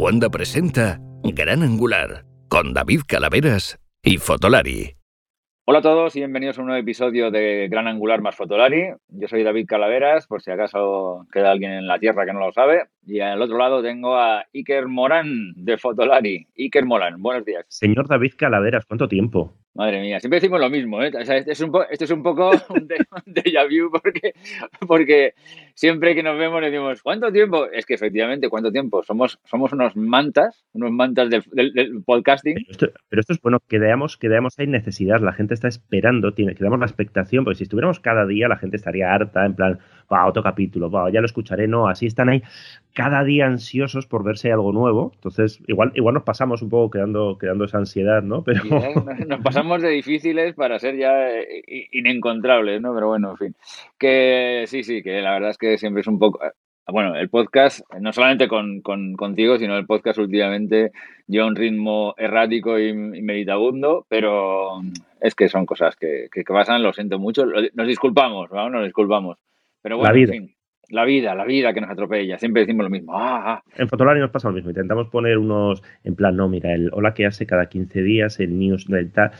Cuanda presenta Gran Angular con David Calaveras y Fotolari. Hola a todos y bienvenidos a un nuevo episodio de Gran Angular más Fotolari. Yo soy David Calaveras, por si acaso queda alguien en la tierra que no lo sabe. Y al otro lado tengo a Iker Morán de Fotolari. Iker Morán, buenos días. Señor David Calaveras, ¿cuánto tiempo? Madre mía, siempre decimos lo mismo, ¿eh? este, es un esto es un poco un, déjà vu porque, porque siempre que nos vemos decimos, ¿cuánto tiempo? Es que efectivamente, ¿cuánto tiempo? Somos, somos unos mantas, unos mantas del, podcasting. Pero esto, es bueno, que veamos, que veamos hay necesidad, la gente está esperando, tiene, que damos la expectación, porque si estuviéramos cada día la gente estaría harta, en plan, va, otro capítulo, va, ya lo escucharé, no, así están ahí cada día ansiosos por verse algo nuevo. Entonces, igual, igual nos pasamos un poco quedando, quedando esa ansiedad, ¿no? Pero... Nos pasamos de difíciles para ser ya eh, inencontrables, ¿no? Pero bueno, en fin. Que sí, sí, que la verdad es que siempre es un poco... Eh, bueno, el podcast, no solamente con, contigo, sino el podcast últimamente lleva un ritmo errático y, meditabundo, pero es que son cosas que, que, pasan, lo siento mucho. Nos disculpamos, ¿no? Nos disculpamos. Pero bueno, en fin la vida, la vida que nos atropella. Siempre decimos lo mismo. Ah, ah. En Fotolari nos pasa lo mismo. Intentamos poner unos, en plan, no, mira, el hola que hace cada 15 días, el news del tal.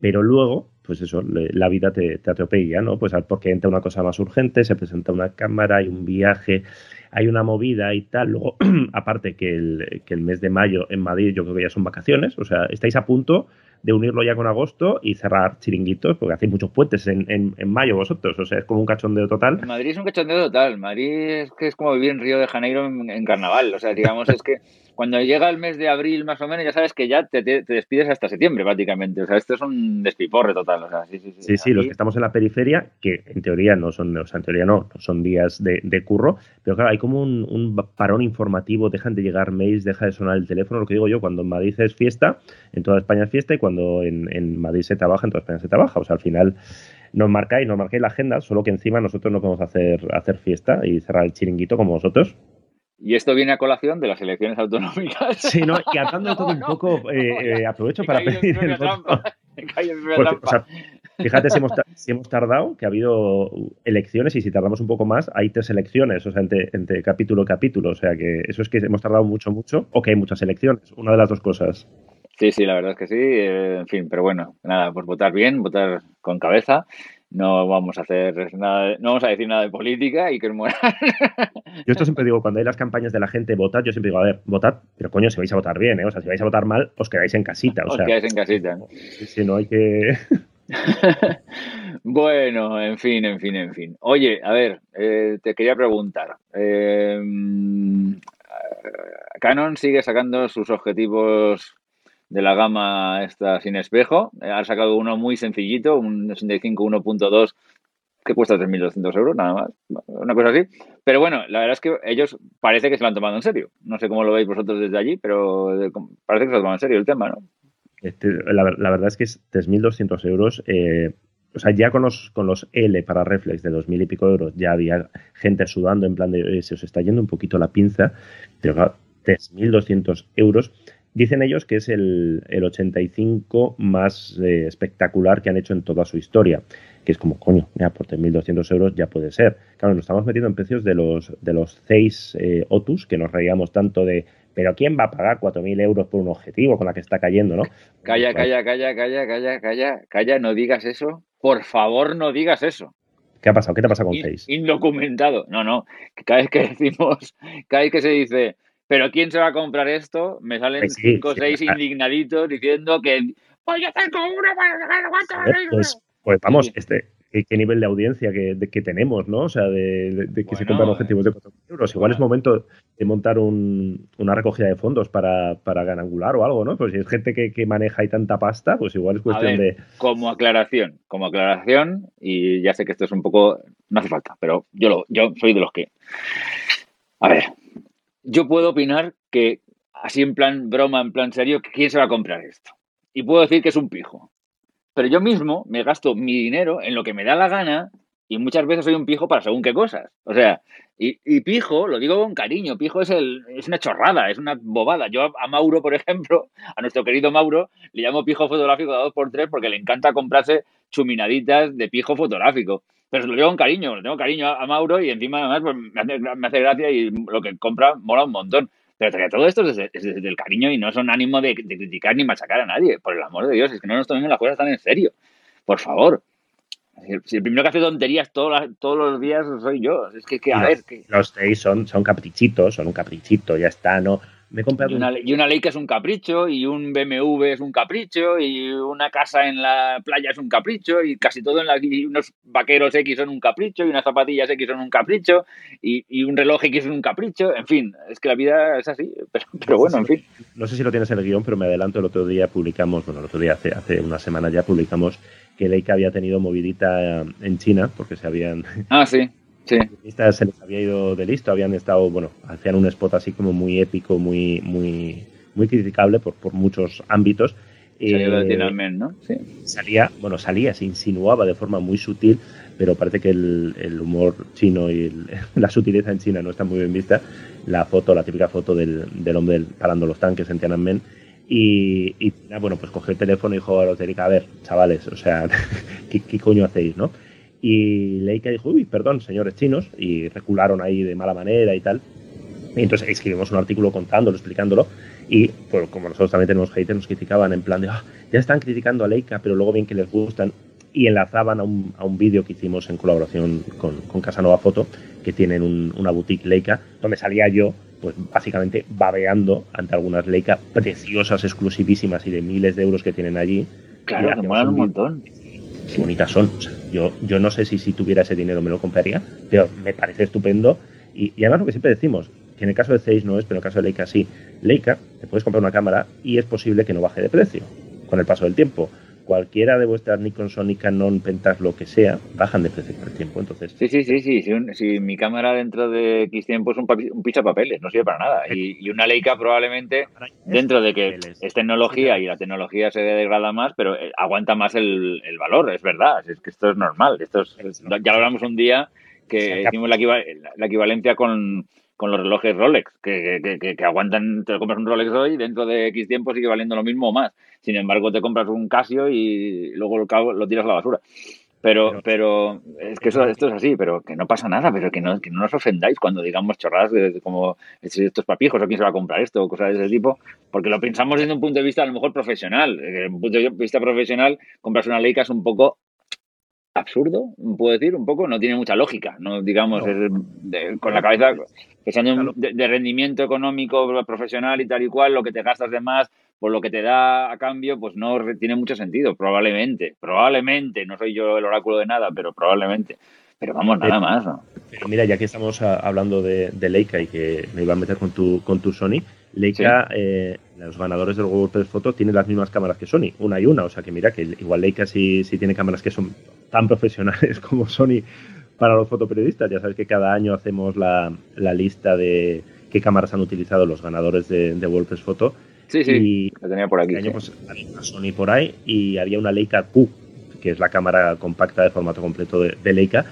Pero luego, pues eso, la vida te, te, atropella, ¿no? Pues porque entra una cosa más urgente, se presenta una cámara, hay un viaje, hay una movida y tal. Luego, aparte que el, que el mes de mayo en Madrid yo creo que ya son vacaciones, o sea, estáis a punto de unirlo ya con agosto y cerrar chiringuitos, porque hacéis muchos puentes en, en, mayo vosotros, o sea, es como un cachondeo total. Madrid es un cachondeo total, Madrid es que es como vivir en Río de Janeiro en, carnaval, o sea, digamos, es que cuando llega el mes de abril más o menos, ya sabes que ya te, despides hasta septiembre prácticamente, o sea, esto es un despiporre total, o sea, sí, sí, sí. Sí, los que estamos en la periferia, que en teoría no son, o sea, en teoría no, son días de, de curro, pero claro, hay como un, un parón informativo, dejan de llegar mails, deja de sonar el teléfono, lo que digo yo, cuando en Madrid es fiesta, en toda España es fiesta y cuando en, Madrid se trabaja, en toda España se trabaja. O sea, al final nos marcáis, nos marcáis la agenda, solo que encima nosotros no podemos hacer, hacer fiesta y cerrar el chiringuito como vosotros. Y esto viene a colación de las elecciones autonómicas. Sí, ¿no? Y atando todo un poco, eh, eh, aprovecho para pedir el voto. fíjate si hemos, si hemos, tardado, que ha habido elecciones y si tardamos un poco más, hay tres elecciones, o sea, entre, entre capítulo y capítulo. O sea, que eso es que hemos tardado mucho, mucho, o que hay muchas elecciones. Una de las dos cosas. Sí, sí, la verdad es que sí. Eh, en fin, pero bueno, nada, pues votar bien, votar con cabeza. No vamos a hacer nada, no vamos a decir nada de política y que muera. Yo esto siempre digo, cuando hay las campañas de la gente votad, yo siempre digo, a ver, votad, pero coño, si vais a votar bien, ¿eh? O sea, si vais a votar mal, os quedáis en casita. O os quedáis en casita. Si no hay que. bueno, en fin, en fin, en fin. Oye, a ver, eh, te quería preguntar. Eh, Canon sigue sacando sus objetivos de la gama esta sin espejo. Eh, han sacado uno muy sencillito, un 65 1.2 que cuesta 3.200 euros, nada más, una cosa así. Pero bueno, la verdad es que ellos parece que se lo han tomado en serio. No sé cómo lo veis vosotros desde allí, pero parece que se lo han tomado en serio el tema, ¿no? Este, la, verdad es que es 3.200 euros. Eh, o sea, ya con los, con los L para reflex de 2.000 y pico euros ya había gente sudando en plan de se os está yendo un poquito la pinza, pero 3.200 euros Dicen ellos que es el, 85 más eh, espectacular que han hecho en toda su historia, que es como, coño, ya por 3.200 euros ya puede ser. Claro, nos estamos metiendo en precios de los, de los 6 eh, Otus, que nos reíamos tanto de, pero ¿quién va a pagar 4.000 euros por un objetivo con la que está cayendo, no? Calla, calla, calla, calla, calla, calla, calla, no digas eso. Por favor, no digas eso. ¿Qué ha pasado? ¿Qué te pasa con 6? Indocumentado. No, no. Cada vez que decimos, cada vez que se dice pero ¿quién se va a comprar esto? Me salen pues cinco o seis indignaditos diciendo que voy a hacer con uno para pues, pues vamos, este, ¿qué, nivel de audiencia que, que, tenemos, ¿no? O sea, de, que se compran objetivos de 4 euros. Igual es momento de montar un, una recogida de fondos para, para Ganangular o algo, ¿no? Pues si es gente que, que maneja y tanta pasta, pues igual es cuestión de... Como aclaración, como aclaración, y ya sé que esto es un poco... No hace falta, pero yo, lo, yo soy de los que... A ver, yo puedo opinar que, así en plan broma, en plan serio, quién se va a comprar esto. Y puedo decir que es un pijo. Pero yo mismo me gasto mi dinero en lo que me da la gana y muchas veces soy un pijo para según qué cosas. O sea, y, pijo, lo digo con cariño, pijo es, el, es una chorrada, es una bobada. Yo a, Mauro, por ejemplo, a nuestro querido Mauro, le llamo pijo fotográfico de 2x3 porque le encanta comprarse chuminaditas de pijo fotográfico. Pero se lo digo con cariño, le tengo cariño a, Mauro y encima además pues, me, hace, me, hace, gracia y lo que compra mola un montón. Pero todo esto es desde, el cariño y no son ánimo de, criticar ni machacar a nadie. Por el amor de Dios, es que no nos tomemos las cosas tan en serio. Por favor. Si el primero que hace tonterías todos, todos los días soy yo. Es que, a ver. Que... Los seis son, son caprichitos, son un caprichito, ya está, ¿no? Me y, una, y una Leica es un capricho, y un BMW es un capricho, y una casa en la playa es un capricho, y casi todo en la. Y unos vaqueros X son un capricho, y unas zapatillas X son un capricho, y, un reloj X es un capricho. En fin, es que la vida es así. Pero, bueno, en fin. No sé si lo tienes en el guion, pero me adelanto. El otro día publicamos, bueno, el otro día, hace, hace una semana ya publicamos que Leica había tenido movidita en China, porque se habían. Ah, sí Sí. se les había ido de listo, habían estado, bueno, hacían un spot así como muy épico, muy, muy, muy criticable por, por muchos ámbitos. Eh, ¿no? Sí. Salía, bueno, salía, se insinuaba de forma muy sutil, pero parece que el, humor chino y la sutileza en China no está muy bien vista. La foto, la típica foto del, del hombre parando los tanques en Tiananmen. Y, y, bueno, pues cogió el teléfono y dijo a los de a ver, chavales, o sea, ¿qué, ¿qué, coño hacéis, no? Y Leica dijo, uy, perdón, señores chinos, y recularon ahí de mala manera y tal. Y entonces escribimos un artículo contándolo, explicándolo, y pues, como nosotros también tenemos haters, nos criticaban en plan de, ah, ya están criticando a Leica, pero luego bien que les gustan, y enlazaban a un, a un vídeo que hicimos en colaboración con, con Casanova Foto, que tienen una boutique Leica, donde salía yo, pues básicamente babeando ante algunas Leica preciosas, exclusivísimas y de miles de euros que tienen allí. Claro, que molan un montón qué bonitas son. yo, yo no sé si si tuviera ese dinero me lo compraría, pero me parece estupendo. Y, además lo que siempre decimos, que en el caso de Zeiss no es, pero en el caso de Leica sí. Leica, te puedes comprar una cámara y es posible que no baje de precio con el paso del tiempo cualquiera de vuestras Nikon, Sony, Canon, Pentas, lo que sea, bajan de precio con el tiempo. Entonces, sí, sí, sí, sí. Si, mi cámara dentro de X tiempo es un, un papeles, no sirve para nada. Y, una Leica probablemente, dentro de que es tecnología y la tecnología se degrada más, pero eh, aguanta más el, valor, es verdad. Es que esto es normal. Esto ya lo hablamos un día que hicimos la equivalencia con con los relojes Rolex, que, que, que, aguantan, te compras un Rolex hoy, dentro de X tiempo sigue valiendo lo mismo o más. Sin embargo, te compras un Casio y luego lo, lo tiras a la basura. Pero, pero es que eso, esto es así, pero que no pasa nada, pero que no, que no nos ofendáis cuando digamos chorradas de, como estos papijos o quién se va a comprar esto o cosas de ese tipo, porque lo pensamos desde un punto de vista a lo mejor profesional. Desde un punto de vista profesional, compras una Leica es un poco absurdo, puedo decir, un poco, no tiene mucha lógica, no digamos, con la cabeza pensando de, rendimiento económico profesional y tal y cual, lo que te gastas de más por lo que te da a cambio, pues no tiene mucho sentido, probablemente, probablemente, no soy yo el oráculo de nada, pero probablemente. Pero vamos, nada más, ¿no? Pero mira, ya que estamos hablando de, Leica y que me iba a meter con tu, con tu Sony, Leica, eh, los ganadores del WordPress Photo tienen las mismas cámaras que Sony, una y una. O sea que mira que igual Leica sí, sí tiene cámaras que son tan profesionales como Sony para los fotoperiodistas. Ya sabes que cada año hacemos la, la lista de qué cámaras han utilizado los ganadores de, de WordPress Photo. Sí, sí, la tenía por aquí. Este año pues, había una Sony por ahí y había una Leica Q, que es la cámara compacta de formato completo de, de Leica,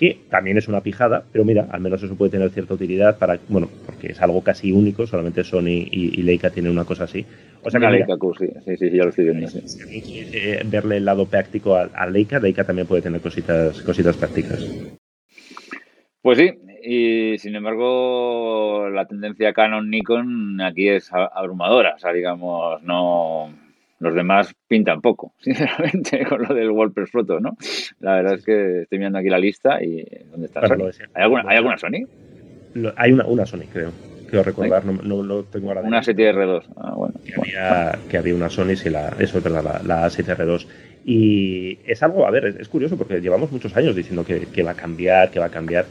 que también es una pijada, pero mira, al menos eso puede tener cierta utilidad para, bueno, porque es algo casi único, solamente Sony y, Leica tienen una cosa así. O sea una Leica Q, sí, sí, sí, ya lo estoy viendo. Si quiere verle el lado práctico a, Leica, Leica también puede tener cositas, cositas prácticas. Pues sí, y sin embargo la tendencia Canon-Nikon aquí es abrumadora, o sea, digamos, no los demás pintan poco, sinceramente, con lo del WordPress Photo, ¿no? La verdad es que estoy mirando aquí la lista y ¿dónde está ¿Hay, alguna, ¿Hay alguna Sony? hay una, una Sony, creo. Quiero recordar, no, lo tengo ahora. Una 7R2. Ah, bueno. Que, Había, que había una Sony, sí, la, eso es verdad, la, 7R2. Y es algo, a ver, es, curioso porque llevamos muchos años diciendo que, que va a cambiar, que va a cambiar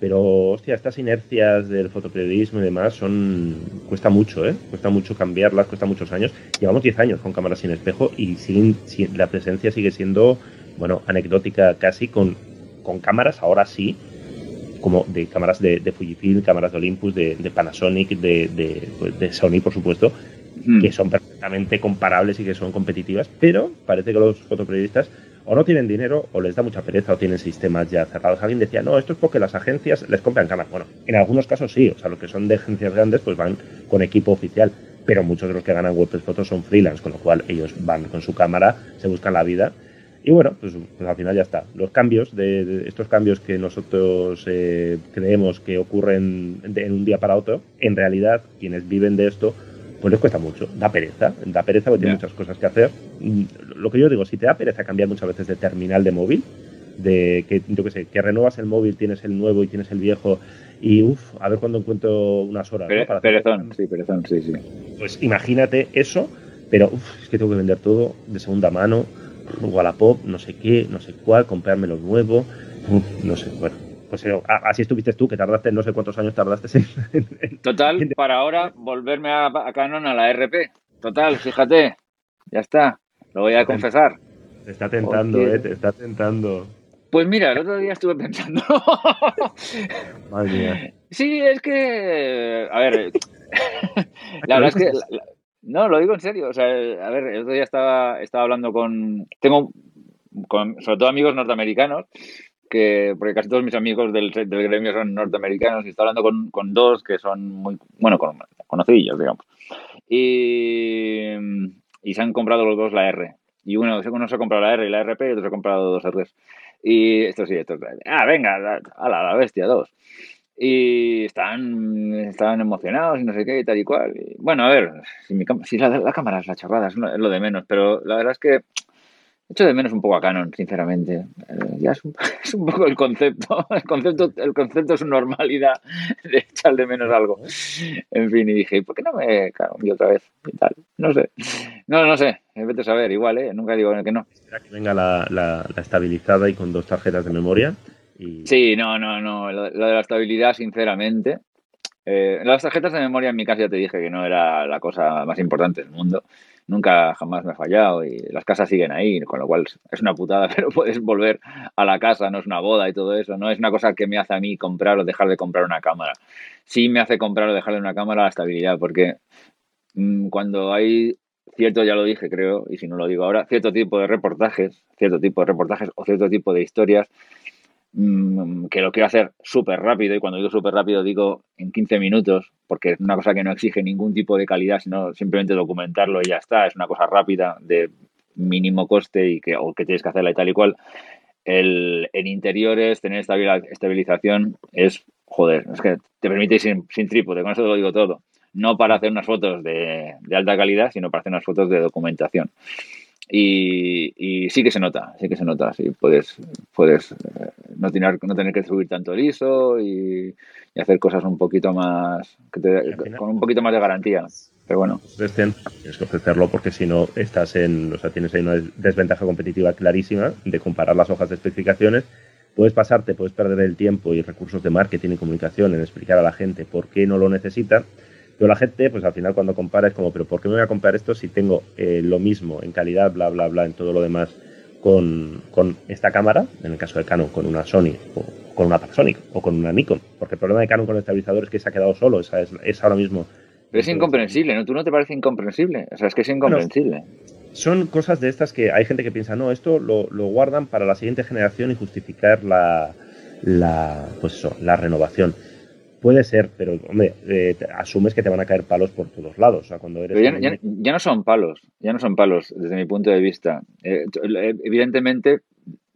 pero, hostia, estas inercias del fotoperiodismo y demás son. cuesta mucho, ¿eh? Cuesta mucho cambiarlas, cuesta muchos años. Llevamos 10 años con cámaras sin espejo y sin, la presencia sigue siendo, bueno, anecdótica casi con, con cámaras, ahora sí, como de cámaras de, de Fujifilm, cámaras de Olympus, de, Panasonic, de, pues, de, Sony, por supuesto, mm. que son perfectamente comparables y que son competitivas, pero parece que los fotoperiodistas o no tienen dinero o les da mucha pereza o tienen sistemas ya cerrados. Alguien decía, no, esto es porque las agencias les compran cámaras. Bueno, en algunos casos sí, o sea, los que son de agencias grandes pues van con equipo oficial, pero muchos de los que ganan WordPress Photos son freelance, con lo cual ellos van con su cámara, se buscan la vida Y bueno, pues, pues, al final ya está. Los cambios, de, estos cambios que nosotros eh, creemos que ocurren en un día para otro, en realidad quienes viven de esto, pues les cuesta mucho. Da pereza, da pereza porque tiene muchas cosas que hacer. Mm, lo que yo digo, si te da pereza cambiar muchas veces de terminal de móvil, de que yo que sé, que renuevas el móvil, tienes el nuevo y tienes el viejo y uff, a ver cuándo encuentro unas horas. perezón, sí, perezón, sí, sí. Pues imagínate eso, pero uff, es que tengo que vender todo de segunda mano, Wallapop, no sé qué, no sé cuál, comprarme lo nuevo, no sé, bueno. Pues eh, así estuviste tú, que tardaste, no sé cuántos años tardaste. En, Total, para ahora volverme a, Canon a la RP. Total, fíjate, ya está, lo voy a confesar. Te está tentando, eh, te está tentando. Pues mira, el otro día estuve pensando. Madre mía. Sí, es que. A ver. la verdad es que. no, lo digo en serio. O sea, a ver, el otro día estaba, estaba hablando con. Tengo. Con, sobre todo amigos norteamericanos. Que, porque casi todos mis amigos del, del gremio son norteamericanos y estaba hablando con, con dos que son muy, bueno, con, digamos. Y, y se han comprado los dos la R. Y uno, uno se ha comprado la R y la RP y otro se ha comprado dos Rs. Y esto sí, esto Ah, venga, a la, bestia, dos. Y están, estaban emocionados y no sé qué y tal y cual. bueno, a ver, si, mi, si la, la, cámara es la charrada, es lo de menos, pero la verdad es que Echo de menos un poco a Canon, sinceramente. Eh, ya es un, es un, poco el concepto. El concepto, el concepto es una normalidad de echar de menos algo. En fin, y dije, ¿por qué no me y otra vez? Y tal. No sé. No, no sé. Vete a saber, igual, ¿eh? Nunca digo que no. Espera que venga la, la, estabilizada y con dos tarjetas de memoria. Y... Sí, no, no, no. Lo, de la estabilidad, sinceramente. Eh, las tarjetas de memoria en mi caso ya te dije que no era la cosa más importante del mundo nunca jamás me ha fallado y las casas siguen ahí, con lo cual es una putada, pero puedes volver a la casa, no es una boda y todo eso, no es una cosa que me hace a mí comprar o dejar de comprar una cámara. Sí me hace comprar o dejar de una cámara la estabilidad, porque mm, cuando hay cierto, ya lo dije creo, y si no lo digo ahora, cierto tipo de reportajes, cierto tipo de reportajes o cierto tipo de historias Mm, que lo quiero hacer súper rápido y cuando digo súper rápido digo en 15 minutos porque es una cosa que no exige ningún tipo de calidad sino simplemente documentarlo y ya está. Es una cosa rápida de mínimo coste y que o que tienes que hacerla y tal y cual. El, en interiores tener estabilización es joder es que te permite ir sin, sin trípode con eso te lo digo todo. No para hacer unas fotos de, de alta calidad sino para hacer unas fotos de documentación y, sí que se nota, sí que se nota, sí, puedes, puedes eh, no, tener, no tener que subir tanto el ISO y, hacer cosas un poquito más, con un poquito más de garantía. Pero bueno. Tienes que ofrecerlo porque si no estás en, o sea, tienes ahí una desventaja competitiva clarísima de comparar las hojas de especificaciones. Puedes pasarte, puedes perder el tiempo y recursos de marketing y comunicación en explicar a la gente por qué no lo necesitan pero la gente, pues al final cuando compara es como, pero ¿por qué me voy a comprar esto si tengo eh, lo mismo en calidad, bla, bla, bla, en todo lo demás con, esta cámara, en el caso de Canon, con una Sony o con una Panasonic o con una Nikon? Porque el problema de Canon con el estabilizador es que se ha quedado solo, esa es, ahora mismo. Pero es incomprensible, ¿no? ¿Tú no te parece incomprensible? O sea, es que es incomprensible. son cosas de estas que hay gente que piensa, no, esto lo, lo guardan para la siguiente generación y justificar la, la, pues eso, la renovación. Puede ser, pero hombre, eh, asumes que te van a caer palos por todos lados. O sea, cuando eres ya, ya, no son palos, ya no son palos desde mi punto de vista. Eh, eh, evidentemente,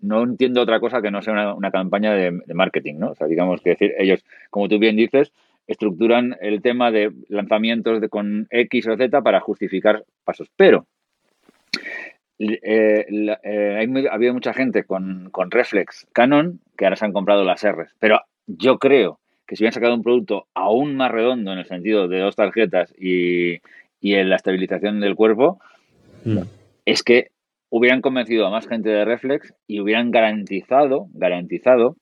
no entiendo otra cosa que no sea una, campaña de, marketing, ¿no? O sea, digamos que decir, ellos, como tú bien dices, estructuran el tema de lanzamientos de, con X o Z para justificar pasos. Pero eh, ha habido mucha gente con, con Reflex Canon que ahora se han comprado las Rs. Pero yo creo que si hubieran sacado un producto aún más redondo en el sentido de dos tarjetas y, en la estabilización del cuerpo, mm. es que hubieran convencido a más gente de Reflex y hubieran garantizado, garantizado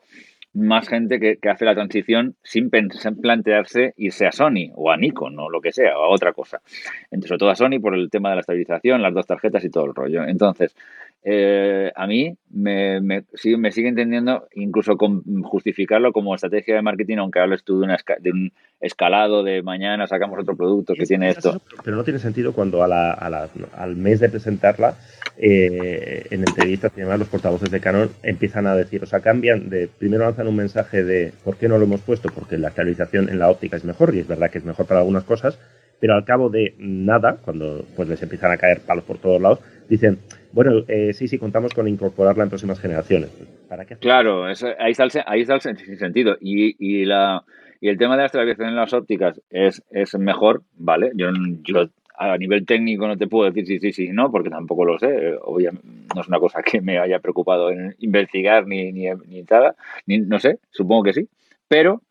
más gente que, hace la transición sin plantearse irse a Sony o a Nikon o lo que sea, o a otra cosa. Entonces, sobre todo a Sony por el tema de la estabilización, las dos tarjetas y todo el rollo. Entonces, eh, a mí me, me, sigue, me sigue entendiendo incluso con justificarlo como estrategia de marketing, aunque hables tú de, una de un escalado de mañana sacamos otro producto que tiene esto. Pero no tiene sentido cuando a la, a la, al mes de presentarla, eh, en entrevistas y demás, los portavoces de Canon empiezan a decir, o sea, cambian de, primero lanzan un mensaje de ¿por qué no lo hemos puesto? Porque la actualización en la óptica es mejor y es verdad que es mejor para algunas cosas, pero al cabo de nada, cuando pues les empiezan a caer palos por todos lados, dicen, Bueno, eh, sí, sí, contamos con incorporarla en próximas generaciones. ¿Para qué claro, ahí, está el, ahí está el sentido. Y, y, la, y el tema de la estabilización en las ópticas es, es mejor, ¿vale? Yo, yo a nivel técnico no te puedo decir sí, sí, sí, no, porque tampoco lo sé. Obviamente, no es una cosa que me haya preocupado en investigar ni, ni, ni nada, ni, no sé, supongo que sí. Pero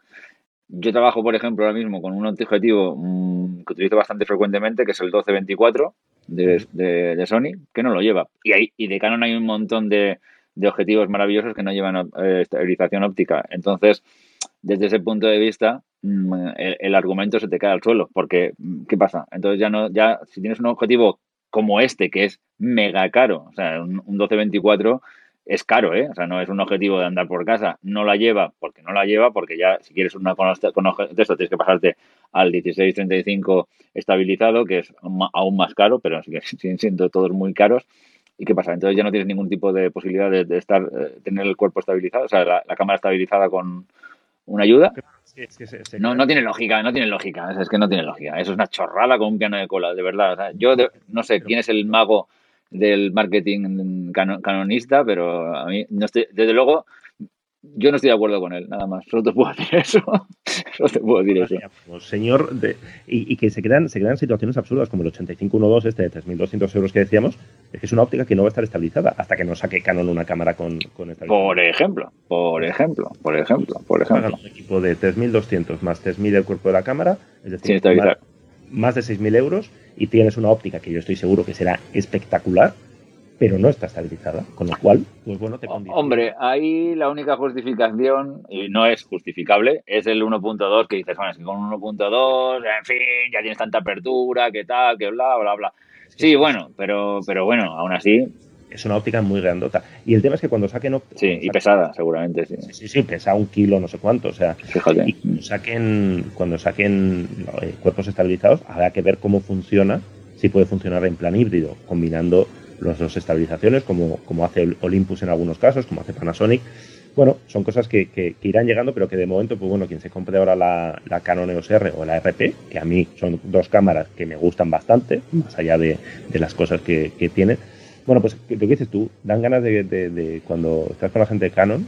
yo trabajo, por ejemplo, ahora mismo con un objetivo mm, que utilizo bastante frecuentemente, que es el 1224 de, de, Sony, que no lo lleva. Y, hay, y de Canon hay un montón de, de objetivos maravillosos que no llevan eh, estabilización óptica. Entonces, desde ese punto de vista, mm, el, argumento se te cae al suelo, porque mm, ¿qué pasa? Entonces ya no, ya si tienes un objetivo como este, que es mega caro, o sea, un, un 1224 es caro, ¿eh? O sea, no es un objetivo de andar por casa. No la lleva porque no la lleva, porque ya si quieres una con, con esto tienes que pasarte al 1635 estabilizado, que es aún más caro, pero siguen siendo todos muy caros. ¿Y qué pasa? Entonces ya no tienes ningún tipo de posibilidad de, estar, eh, tener el cuerpo estabilizado, o sea, la, cámara estabilizada con una ayuda. no, no tiene lógica, no tiene lógica, es que no tiene lógica. Eso es una chorrada con un piano de cola, de verdad. O sea, yo no sé quién es el mago del marketing canonista, pero a mí, no estoy, desde luego, yo no estoy de acuerdo con él, nada más. Solo te puedo decir eso. Solo te puedo decir eso. Pues, señor, de, y, y, que se crean, se crean situaciones absurdas como el 8512 este de 3.200 euros que decíamos, es que es una óptica que no va a estar estabilizada hasta que no saque Canon una cámara con, con Por ejemplo, por ejemplo, por ejemplo, por ejemplo. Un equipo de 3.200 más 3.000 el cuerpo de la cámara, es decir, más, más de 6.000 euros y tienes una óptica que yo estoy seguro que será espectacular, pero no está estabilizada, con lo cual, pues bueno, te condiciona. Hombre, ahí la única justificación, y no es justificable, es el 1.2 que dices, bueno, es que con 1.2, en fin, ya tienes tanta apertura, que tal, que bla, bla, bla. Sí, bueno, pero, pero bueno, aún así, es una óptica muy grandota. Y el tema es que cuando saquen... Sí, y pesada, seguramente, sí. Sí, sí, pesa un kilo, no sé cuánto, o sea... Fíjate. Y cuando saquen, cuando saquen eh, cuerpos estabilizados, habrá que ver cómo funciona, si puede funcionar en plan híbrido, combinando las dos estabilizaciones, como, como hace Olympus en algunos casos, como hace Panasonic. Bueno, son cosas que, que, irán llegando, pero que de momento, pues bueno, quien se compre ahora la, la, Canon EOS R o la RP, que a mí son dos cámaras que me gustan bastante, más allá de, de las cosas que, que tienen, bueno, pues lo que dices tú, dan ganas de, cuando estás con la gente de Canon,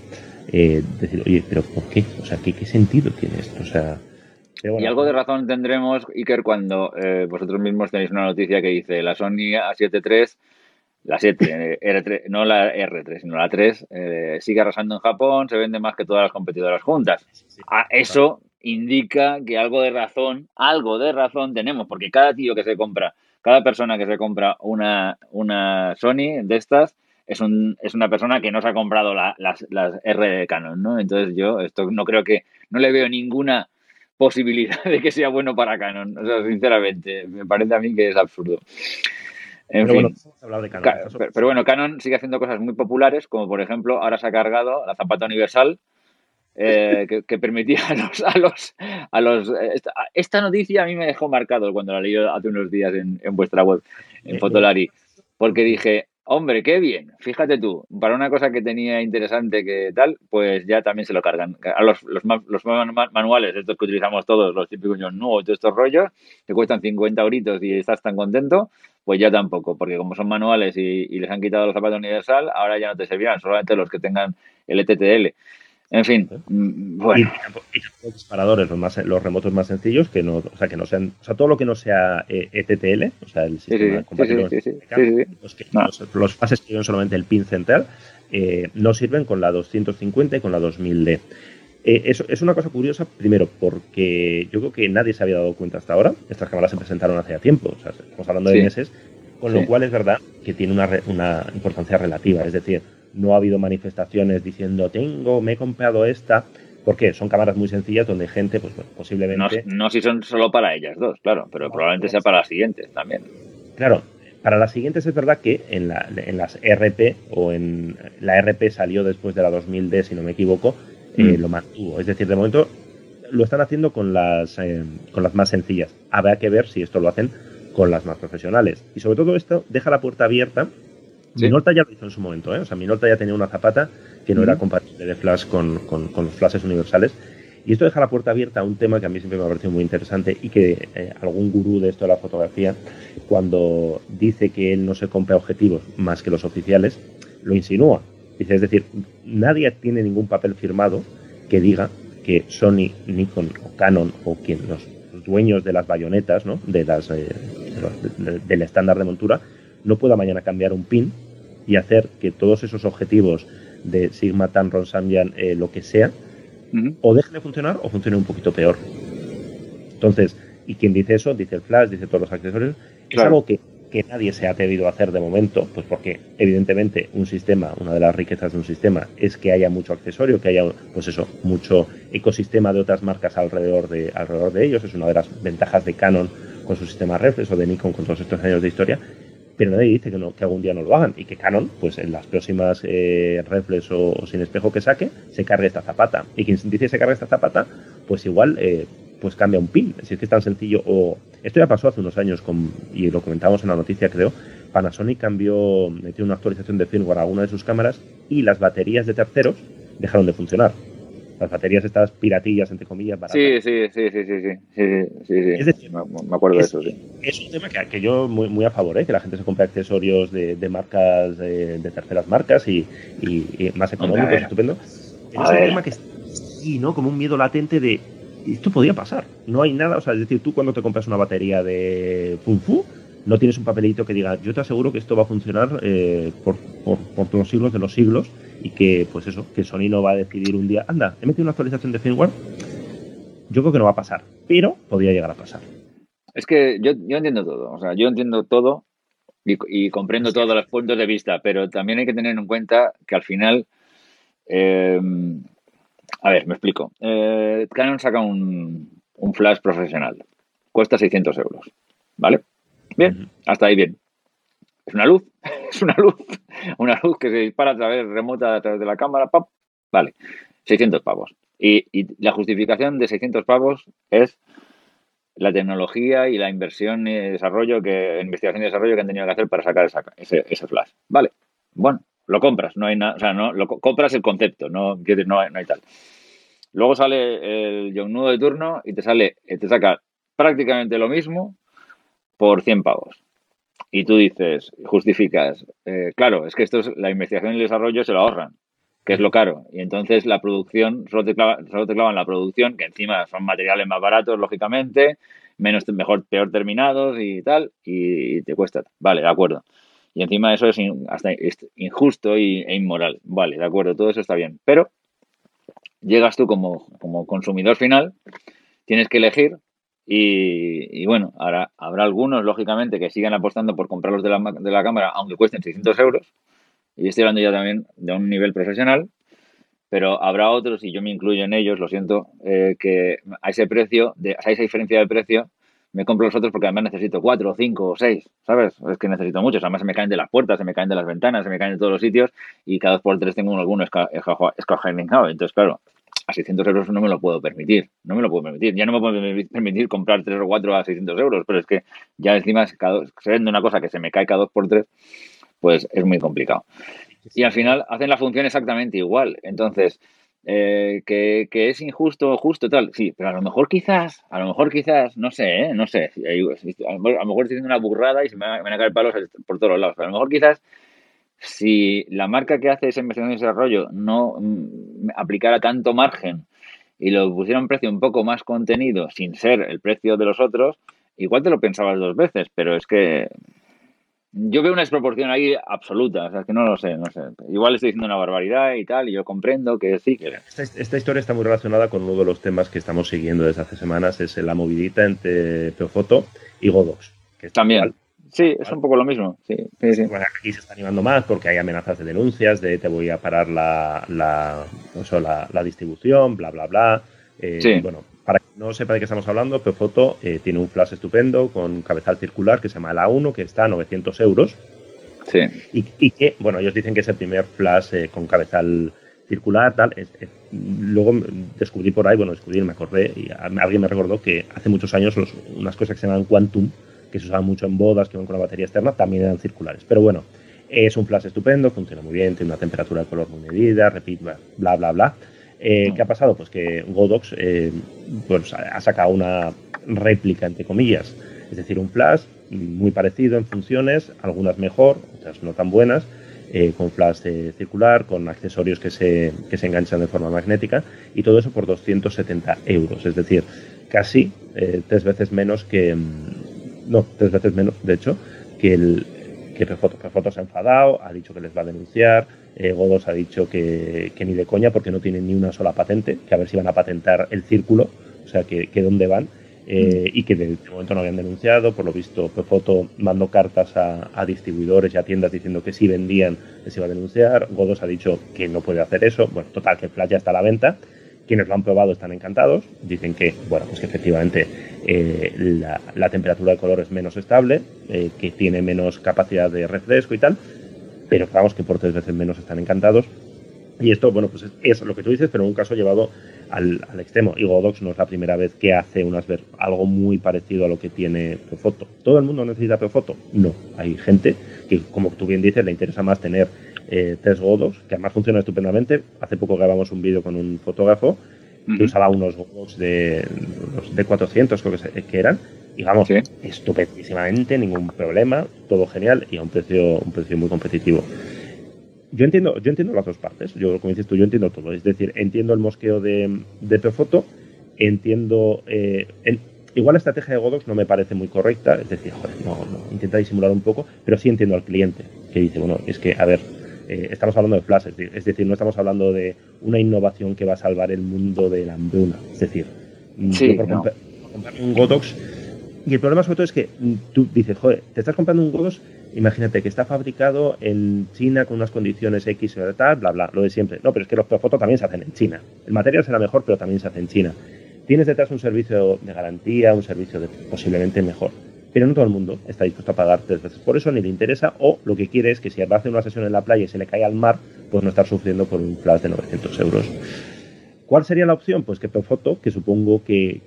eh, decir, oye, pero ¿por qué? O sea, ¿qué, qué sentido tiene esto? O sea, y algo de razón tendremos, Iker, cuando eh, vosotros mismos tenéis una noticia que dice la Sony A7 III, la 7, eh, R3, no la R3, sino la 3, eh, sigue arrasando en Japón, se vende más que todas las competidoras juntas. Ah, eso indica que algo de razón, algo de razón tenemos, porque cada tío que se compra cada persona que se compra una, una Sony de estas es, un, es una persona que no se ha comprado las, las R de Canon, ¿no? Entonces yo esto no creo que, no le veo ninguna posibilidad de que sea bueno para Canon. O sea, sinceramente, me parece a mí que es absurdo. En pero, fin, bueno, de Canon, pero, pero, bueno, Canon sigue haciendo cosas muy populares, como por ejemplo, ahora se ha cargado la zapata universal, eh, que, permitía a los, a los, a los esta, noticia a mí me dejó marcado cuando la leí hace unos días en, en vuestra web, en Fotolari, porque dije, hombre, qué bien, fíjate tú, para una cosa que tenía interesante que tal, pues ya también se lo cargan. A los, los, los manuales, estos que utilizamos todos, los típicos no, todos estos rollos, que cuestan 50 euritos y estás tan contento, pues ya tampoco, porque como son manuales y, y les han quitado los zapatos universal, ahora ya no te servirán, solamente los que tengan el ETTL. En fin, mm, bueno. Y, los disparadores, los, más, los remotos más sencillos, que no, o sea, que no sean, o sea, todo lo que no sea ETTL, o sea, el sistema los, fases que llevan solamente el pin central, eh, no sirven con la 250 y con la 2000D. Eh, eso es una cosa curiosa, primero, porque yo creo que nadie se había dado cuenta hasta ahora. Estas cámaras se presentaron hace tiempo, o sea, estamos hablando de meses, con lo cual es verdad que tiene una, una importancia relativa. Es decir, no ha habido manifestaciones diciendo tengo, me he comprado esta. porque Son cámaras muy sencillas donde gente, pues posiblemente. No, si son solo para ellas dos, claro, pero probablemente sea para las siguientes también. Claro, para las siguientes es verdad que en, la, en las RP o en la RP salió después de la 2000D, si no me equivoco, eh, mm. lo mantuvo. Es decir, de momento lo están haciendo con las, eh, con las más sencillas. Habrá que ver si esto lo hacen con las más profesionales. Y sobre todo esto deja la puerta abierta Minolta ya lo hizo en su momento, ¿eh? O sea, Minolta ya tenía una zapata que no era compatible de flash con, los flashes universales. Y esto deja la puerta abierta a un tema que a mí siempre me ha parecido muy interesante y que eh, algún gurú de esto de la fotografía, cuando dice que él no se compra objetivos más que los oficiales, lo insinúa. Dice, es decir, nadie tiene ningún papel firmado que diga que Sony, Nikon o Canon o quien los, dueños de las bayonetas, ¿no? de las, eh, del estándar de montura, no pueda mañana cambiar un pin y hacer que todos esos objetivos de Sigma, Tamron, Samyang, eh, lo que sea, o deje de funcionar o funcione un poquito peor. Entonces, y quien dice eso, dice el flash, dice todos los accesorios, es algo que, que, nadie se ha atrevido a hacer de momento, pues porque evidentemente un sistema, una de las riquezas de un sistema es que haya mucho accesorio, que haya, pues eso, mucho ecosistema de otras marcas alrededor de, alrededor de ellos, es una de las ventajas de Canon con su sistema reflex o de Nikon con todos estos años de historia, pero nadie dice que, no, que algún día no lo hagan y que Canon, pues en las próximas eh, reflex o, sin espejo que saque, se cargue esta zapata. Y quien dice se cargue esta zapata, pues igual eh, pues cambia un pin. Si es que es tan sencillo. O esto ya pasó hace unos años con, y lo comentamos en la noticia, creo. Panasonic cambió, metió una actualización de firmware a alguna de sus cámaras y las baterías de terceros dejaron de funcionar las baterías estas piratillas, entre comillas, baratas. Sí, sí, sí, sí, sí, sí, sí, sí, me, acuerdo de eso, sí. Es un tema que, que yo muy, muy a favor, ¿eh? que la gente se compre accesorios de, de marcas, de, terceras marcas y, y, más económicos, estupendo. Pero es un tema que sí, ¿no? Como un miedo latente de esto podría pasar. No hay nada, o sea, es decir, tú cuando te compras una batería de Pum Fu, no tienes un papelito que diga, yo te aseguro que esto va a funcionar eh, por, por, por, los siglos de los siglos y que, pues eso, que Sony no va a decidir un día, anda, he metido una actualización de firmware. Yo creo que no va a pasar, pero podría llegar a pasar. Es que yo, yo entiendo todo, o sea, yo entiendo todo y, comprendo todos los puntos de vista, pero también hay que tener en cuenta que al final, eh, a ver, me explico. Eh, Canon saca un, un flash profesional, cuesta 600 euros, ¿vale? Bien, hasta ahí bien. Es una luz, es una luz, una luz que se dispara a través remota a través de la cámara, ¡pap! vale, 600 pavos. Y, la justificación de 600 pavos es la tecnología y la inversión y desarrollo que investigación y desarrollo que han tenido que hacer para sacar ese, ese flash. Vale, bueno, lo compras, no hay nada, o sea, no, lo compras el concepto, no, no, hay, no hay tal. Luego sale el nudo de turno y te sale, te saca prácticamente lo mismo por 100 pavos. Y tú dices, justificas, eh, claro, es que esto es la investigación y el desarrollo se lo ahorran, que es lo caro. Y entonces la producción, solo te, clavan, la producción, que encima son materiales más baratos, lógicamente, menos, mejor, peor terminados y tal, y te cuesta. Vale, de acuerdo. Y encima eso es hasta injusto e inmoral. Vale, de acuerdo, todo eso está bien. Pero llegas tú como, como consumidor final, tienes que elegir y, bueno, ahora habrá algunos, lógicamente, que sigan apostando por comprarlos de la, de la cámara, aunque cuesten 600 euros. Y estoy hablando ya también de un nivel profesional. Pero habrá otros, y yo me incluyo en ellos, lo siento, eh, que a ese precio, a esa diferencia de precio, me compro los otros porque además necesito cuatro, o cinco o seis, ¿sabes? Es que necesito muchos. Además se me caen de las puertas, se me caen de las ventanas, se me caen de todos los sitios y cada dos por tres tengo alguno escajonado. Entonces, claro, a 600 euros no me lo puedo permitir, no me lo puedo permitir. Ya no me puedo permitir comprar 3 o 4 a 600 euros, pero es que ya encima se vende una cosa que se me cae cada 2 por 3 pues es muy complicado. Y al final hacen la función exactamente igual. Entonces, eh, que, es injusto o justo, tal, sí, pero a lo mejor quizás, a lo mejor quizás, no sé, ¿eh? no sé, a lo mejor estoy haciendo una burrada y se me van a caer palos por todos lados, pero a lo mejor quizás si la marca que hace esa investigación y desarrollo no mm, aplicara tanto margen y lo pusiera un precio un poco más contenido sin ser el precio de los otros, igual te lo pensabas dos veces, pero es que yo veo una desproporción ahí absoluta, o sea, que no lo sé, no sé. Igual estoy diciendo una barbaridad y tal, y yo comprendo que sí. Que... Esta, historia está muy relacionada con uno de los temas que estamos siguiendo desde hace semanas, es la movidita entre Peofoto y Godox. Que También. Sí, es un poco lo mismo. Sí, Bueno, aquí se está animando más porque hay amenazas de denuncias, de te voy a parar la, la, la, distribución, bla, bla, bla. Eh, bueno, para que no sepa de qué estamos hablando, Peofoto eh, tiene un flash estupendo con cabezal circular que se llama el A1, que está a 900 euros. Sí. Y, que, bueno, ellos dicen que es el primer flash eh, con cabezal circular, tal. luego descubrí por ahí, bueno, descubrí, me acordé, y alguien me recordó que hace muchos años unas cosas que se llaman Quantum, que se usaban mucho en bodas, que van con la batería externa, también eran circulares. Pero bueno, es un flash estupendo, funciona muy bien, tiene una temperatura de color muy medida, repite, bla, bla, bla. Eh, ¿Qué ha pasado? Pues que Godox eh, pues ha sacado una réplica, entre comillas, es decir, un flash muy parecido en funciones, algunas mejor, otras no tan buenas, eh, con flash circular, con accesorios que se, que se enganchan de forma magnética, y todo eso por 270 euros, es decir, casi tres veces menos que, mm, no, tres veces menos, de hecho, que el que Prefoto. se ha enfadado, ha dicho que les va a denunciar, eh, Godos ha dicho que, ni de coña porque no tienen ni una sola patente, que a ver si van a patentar el círculo, o sea, que, que dónde van, eh, y que de, momento no habían denunciado. Por lo visto, Prefoto mandó cartas a, distribuidores y a tiendas diciendo que si vendían les iba a denunciar. Godos ha dicho que no puede hacer eso. Bueno, total, que Flash ya está a la venta. Quienes lo han probado están encantados. Dicen que, bueno, pues que efectivamente eh, la, temperatura de color es menos estable, que tiene menos capacidad de refresco y tal pero vamos que por tres veces menos están encantados. Y esto, bueno, pues es, lo que tú dices, pero en un caso llevado al, extremo. Y Godox no es la primera vez que hace unas algo muy parecido a lo que tiene Profoto. ¿Todo el mundo necesita Profoto? No. Hay gente que, como tú bien dices, le interesa más tener eh, tres Godox, que además funciona estupendamente. Hace poco grabamos un vídeo con un fotógrafo que usaba unos Godox de, de 400, creo que, que eran, y vamos, estupendísimamente, ningún problema, todo genial y a un precio, un precio muy competitivo. Yo entiendo, yo entiendo las dos partes, yo como dices tú, yo entiendo todo, es decir, entiendo el mosqueo de, de Profoto, entiendo, eh, igual la estrategia de Godox no me parece muy correcta, es decir, joder, no, no, intenta disimular un poco, pero sí entiendo al cliente, que dice, bueno, es que, a ver, eh, estamos hablando de flash, es decir, no estamos hablando de una innovación que va a salvar el mundo de la hambruna, es decir, yo por, comprar un Godox y el problema sobre todo es que tú dices, joder, te estás comprando un Godos, imagínate que está fabricado en China con unas condiciones X, tal, bla, bla, lo de siempre. No, pero es que los fotos también se hacen en China. El material será mejor, pero también se hace en China. Tienes detrás un servicio de garantía, un servicio de posiblemente mejor. Pero no todo el mundo está dispuesto a pagar tres veces por eso, ni le interesa, o lo que quiere es que si hacer una sesión en la playa y se le cae al mar, pues no estar sufriendo por un flash de 900 euros. ¿Cuál sería la opción? Pues que Profoto, que supongo que,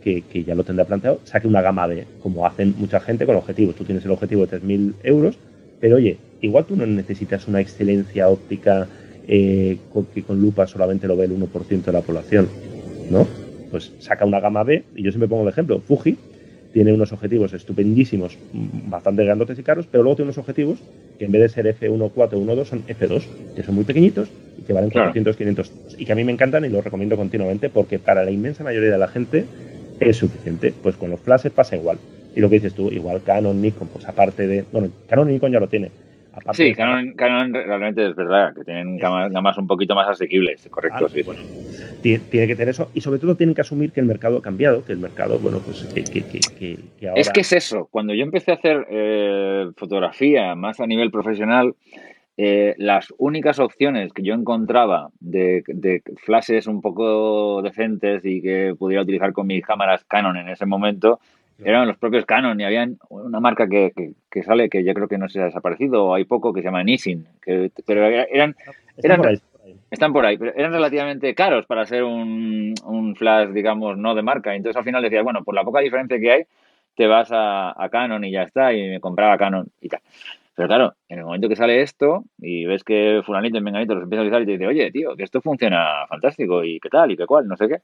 ya lo tendrá planteado, saque una gama B, como hacen mucha gente con objetivos. Tú tienes el objetivo de 3.000 euros, pero oye, igual tú no necesitas una excelencia óptica eh, que con lupa solamente lo ve el 1% de la población, ¿no? Pues saca una gama B, y yo siempre pongo el ejemplo, Fuji tiene unos objetivos estupendísimos, bastante grandotes y caros, pero luego tiene unos objetivos que en vez de ser F1, 4, 1, 2 son F2, que son muy pequeñitos y que valen 400, 500 y que a mí me encantan y los recomiendo continuamente porque para la inmensa mayoría de la gente es suficiente. Pues con los flashes pasa igual. Y lo que dices tú, igual Canon, Nikon, pues aparte de. Bueno, Canon y Nikon ya lo tiene, sí, Canon, realmente es verdad, que tienen gamas, un poquito más asequibles, correcto, sí. Bueno, tiene, que tener eso y sobre todo tienen que asumir que el mercado ha cambiado, que el mercado, bueno, pues que, que, que, ahora... Es que es eso, cuando yo empecé a hacer eh, fotografía más a nivel profesional, eh, las únicas opciones que yo encontraba de, de, flashes un poco decentes y que pudiera utilizar con mis cámaras Canon en ese momento eran los propios Canon y habían una marca que, que, sale que yo creo que no se ha desaparecido o hay poco que se llama Nissin, que, pero eran, están, por ahí, están por ahí, pero eran relativamente caros para ser un, un, flash, digamos, no de marca. Entonces al final decías, bueno, por la poca diferencia que hay, te vas a, a Canon y ya está, y me compraba Canon y tal. Pero claro, en el momento que sale esto y ves que fulanito y menganito los empieza a avisar y te dice, oye, tío, que esto funciona fantástico y qué tal y qué cual, no sé qué.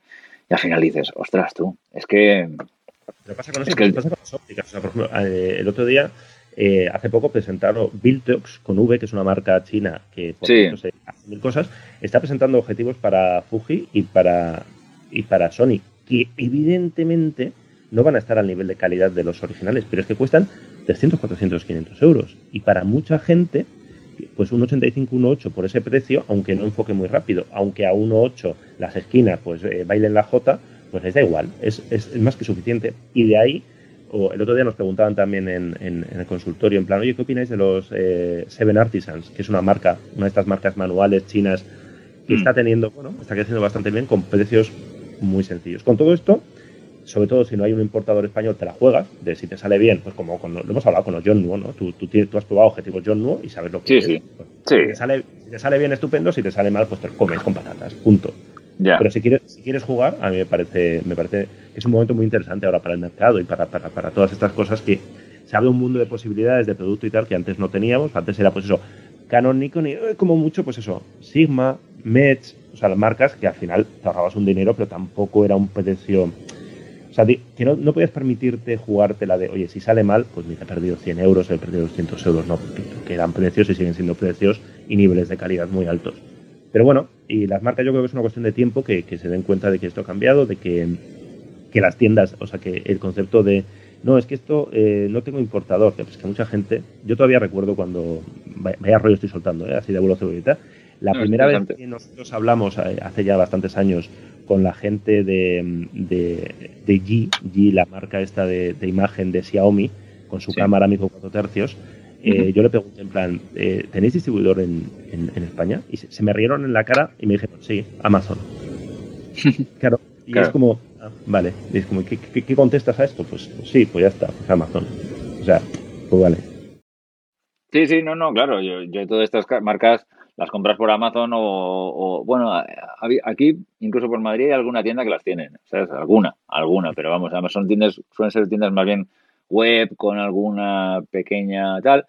Y al final dices, ostras, tú, es que pero pasa con eso, pasa con las ópticas. por ejemplo, eh, el otro día, eh, hace poco presentaron Biltox con V, que es una marca china que por sí. hace mil cosas, está presentando objetivos para Fuji y para, y para Sony, que evidentemente no van a estar al nivel de calidad de los originales, pero es que cuestan 300, 400, 500 euros. Y para mucha gente, pues un 85, 1.8 por ese precio, aunque no enfoque muy rápido, aunque a 1.8 las esquinas pues eh, bailen la J, pues les da igual, es, es, más que suficiente. Y de ahí, o el otro día nos preguntaban también en, en, el consultorio, en plan, oye, ¿qué opináis de los eh, Seven Artisans? Que es una marca, una de estas marcas manuales chinas que está mm. teniendo, bueno, está creciendo bastante bien con precios muy sencillos. Con todo esto, sobre todo si no hay un importador español, te la juegas, de si te sale bien, pues como cuando lo hemos hablado con los John Nuo, ¿no? Tú, tú, tú has probado objetivos John Nuo y sabes lo que sí, es. Sí, pues, sí. Si, te sale, si te sale bien, estupendo, si te sale mal, pues te comes con patatas, punto. Pero si quieres, si quieres jugar, a mí me parece, me parece que es un momento muy interesante ahora para el mercado y para, para, para todas estas cosas que se abre un mundo de posibilidades de producto y tal que antes no teníamos. Antes era pues eso, Canon, Nikon y eh, como mucho, pues eso, Sigma, Metz, o sea, las marcas que al final te ahorrabas un dinero, pero tampoco era un precio. O sea, que no, no podías permitirte jugarte la de, oye, si sale mal, pues me he perdido 100 euros, he perdido 200 euros, no, que eran precios y siguen siendo precios y niveles de calidad muy altos. Pero bueno, y las marcas yo creo que es una cuestión de tiempo que, se den cuenta de que esto ha cambiado, de que, que las tiendas, o sea, que el concepto de no, es que esto eh, no tengo importador, que, pues que mucha gente, yo todavía recuerdo cuando, vaya, rollo estoy soltando, ¿eh? así de vuelo cebollita, la primera vez que nosotros hablamos eh, hace ya bastantes años con la gente de, de, G, G, la marca esta de, imagen de Xiaomi, con su cámara micro 4 tercios, eh, yo le pregunté en plan, ¿tenéis distribuidor en, en, España? Y se, me rieron en la cara y me dijeron, sí, Amazon. claro, y es como, ah, vale, es como, ¿qué, ¿qué, contestas a esto? Pues, sí, pues ya está, pues Amazon. O sea, pues vale. Sí, sí, no, no, claro, yo, yo todas estas marcas las compras por Amazon o, bueno, aquí incluso por Madrid hay alguna tienda que las tienen, ¿sabes? Alguna, alguna, pero vamos, son tiendas, suelen ser tiendas más bien web con alguna pequeña tal,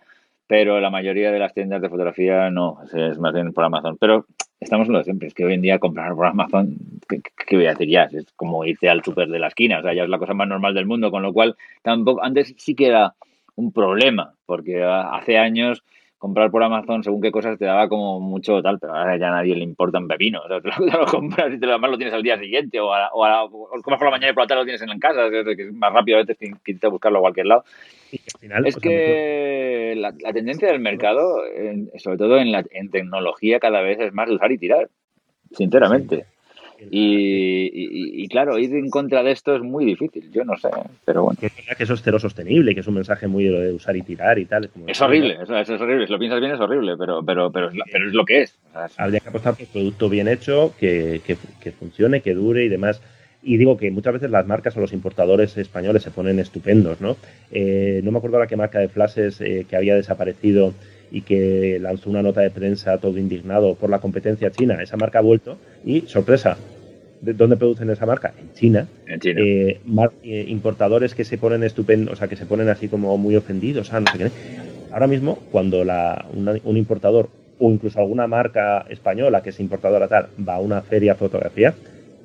pero la mayoría de las tiendas de fotografía no, es más bien por Amazon. Pero estamos en lo de siempre, es que hoy en día comprar por Amazon, ¿qué, voy a decir ya? Es como irse al súper de la esquina, o sea, ya es la cosa más normal del mundo, con lo cual tampoco, antes sí que era un problema, porque hace años comprar por Amazon según qué cosas te daba como mucho tal, pero ahora ya a nadie le importa un pepino. O sea, te lo, compras y te lo, además lo tienes al día siguiente o, a, o, a, o por la mañana y por la tarde lo tienes en casa, que es más rápido a veces que, que buscarlo a cualquier lado. es que la, tendencia del mercado, sobre todo en, la, en tecnología, cada vez es más usar y tirar, sinceramente. Y, claro, ir en contra de esto es muy difícil, yo no sé, pero bueno. Que, eso es cero sostenible, que es un mensaje muy de usar y tirar y tal. Es, horrible, eso, es horrible, si lo piensas bien es horrible, pero, pero, pero, es, pero es lo que es. Habría que apostar por un producto bien hecho, que, que, funcione, que dure y demás. Y digo que muchas veces las marcas o los importadores españoles se ponen estupendos, ¿no? Eh, no me acuerdo ahora qué marca de flashes eh, que había desaparecido y que lanzó una nota de prensa todo indignado por la competencia china. Esa marca ha vuelto y, sorpresa, ¿de ¿dónde producen esa marca? En China. En China. Eh, eh, importadores que se ponen estupendos, o sea, que se ponen así como muy ofendidos, ah, no sé qué. Ahora mismo, cuando la, un importador o incluso alguna marca española que es importadora tal va a una feria fotografía,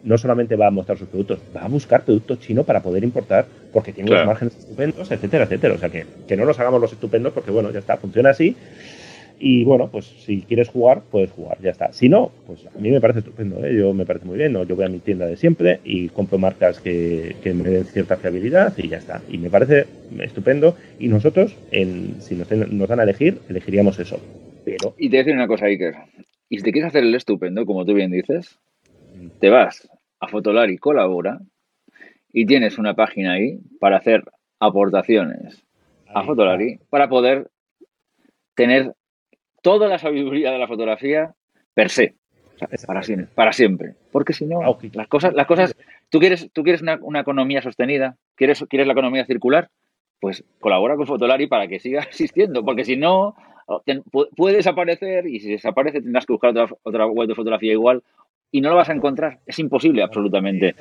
no solamente va a mostrar sus productos, va a buscar productos chinos para poder importar porque tiene los márgenes estupendos, etcétera, etcétera. O sea que, que no nos hagamos los estupendos porque, bueno, ya está, funciona así. Y bueno, pues si quieres jugar, puedes jugar, ya está. Si no, pues a mí me parece estupendo, ¿eh? yo me parece muy bien. ¿no? Yo voy a mi tienda de siempre y compro marcas que, que me den cierta fiabilidad y ya está. Y me parece estupendo. Y nosotros, en, si nos, nos dan a elegir, elegiríamos eso. Pero... Y te voy a decir una cosa, Iker. Y si te quieres hacer el estupendo, como tú bien dices, te vas a Fotolari Colabora y tienes una página ahí para hacer aportaciones a Fotolari para poder tener toda la sabiduría de la fotografía per se. para, siempre, para siempre. Porque si no, ah, las cosas, las cosas, tú quieres, tú quieres una, una, economía sostenida, ¿Quieres, quieres la economía circular, pues colabora con Fotolari para que siga existiendo, porque si no, puede desaparecer y si desaparece tendrás que buscar otra, otra web de fotografía igual y no lo vas a encontrar. Es imposible, absolutamente.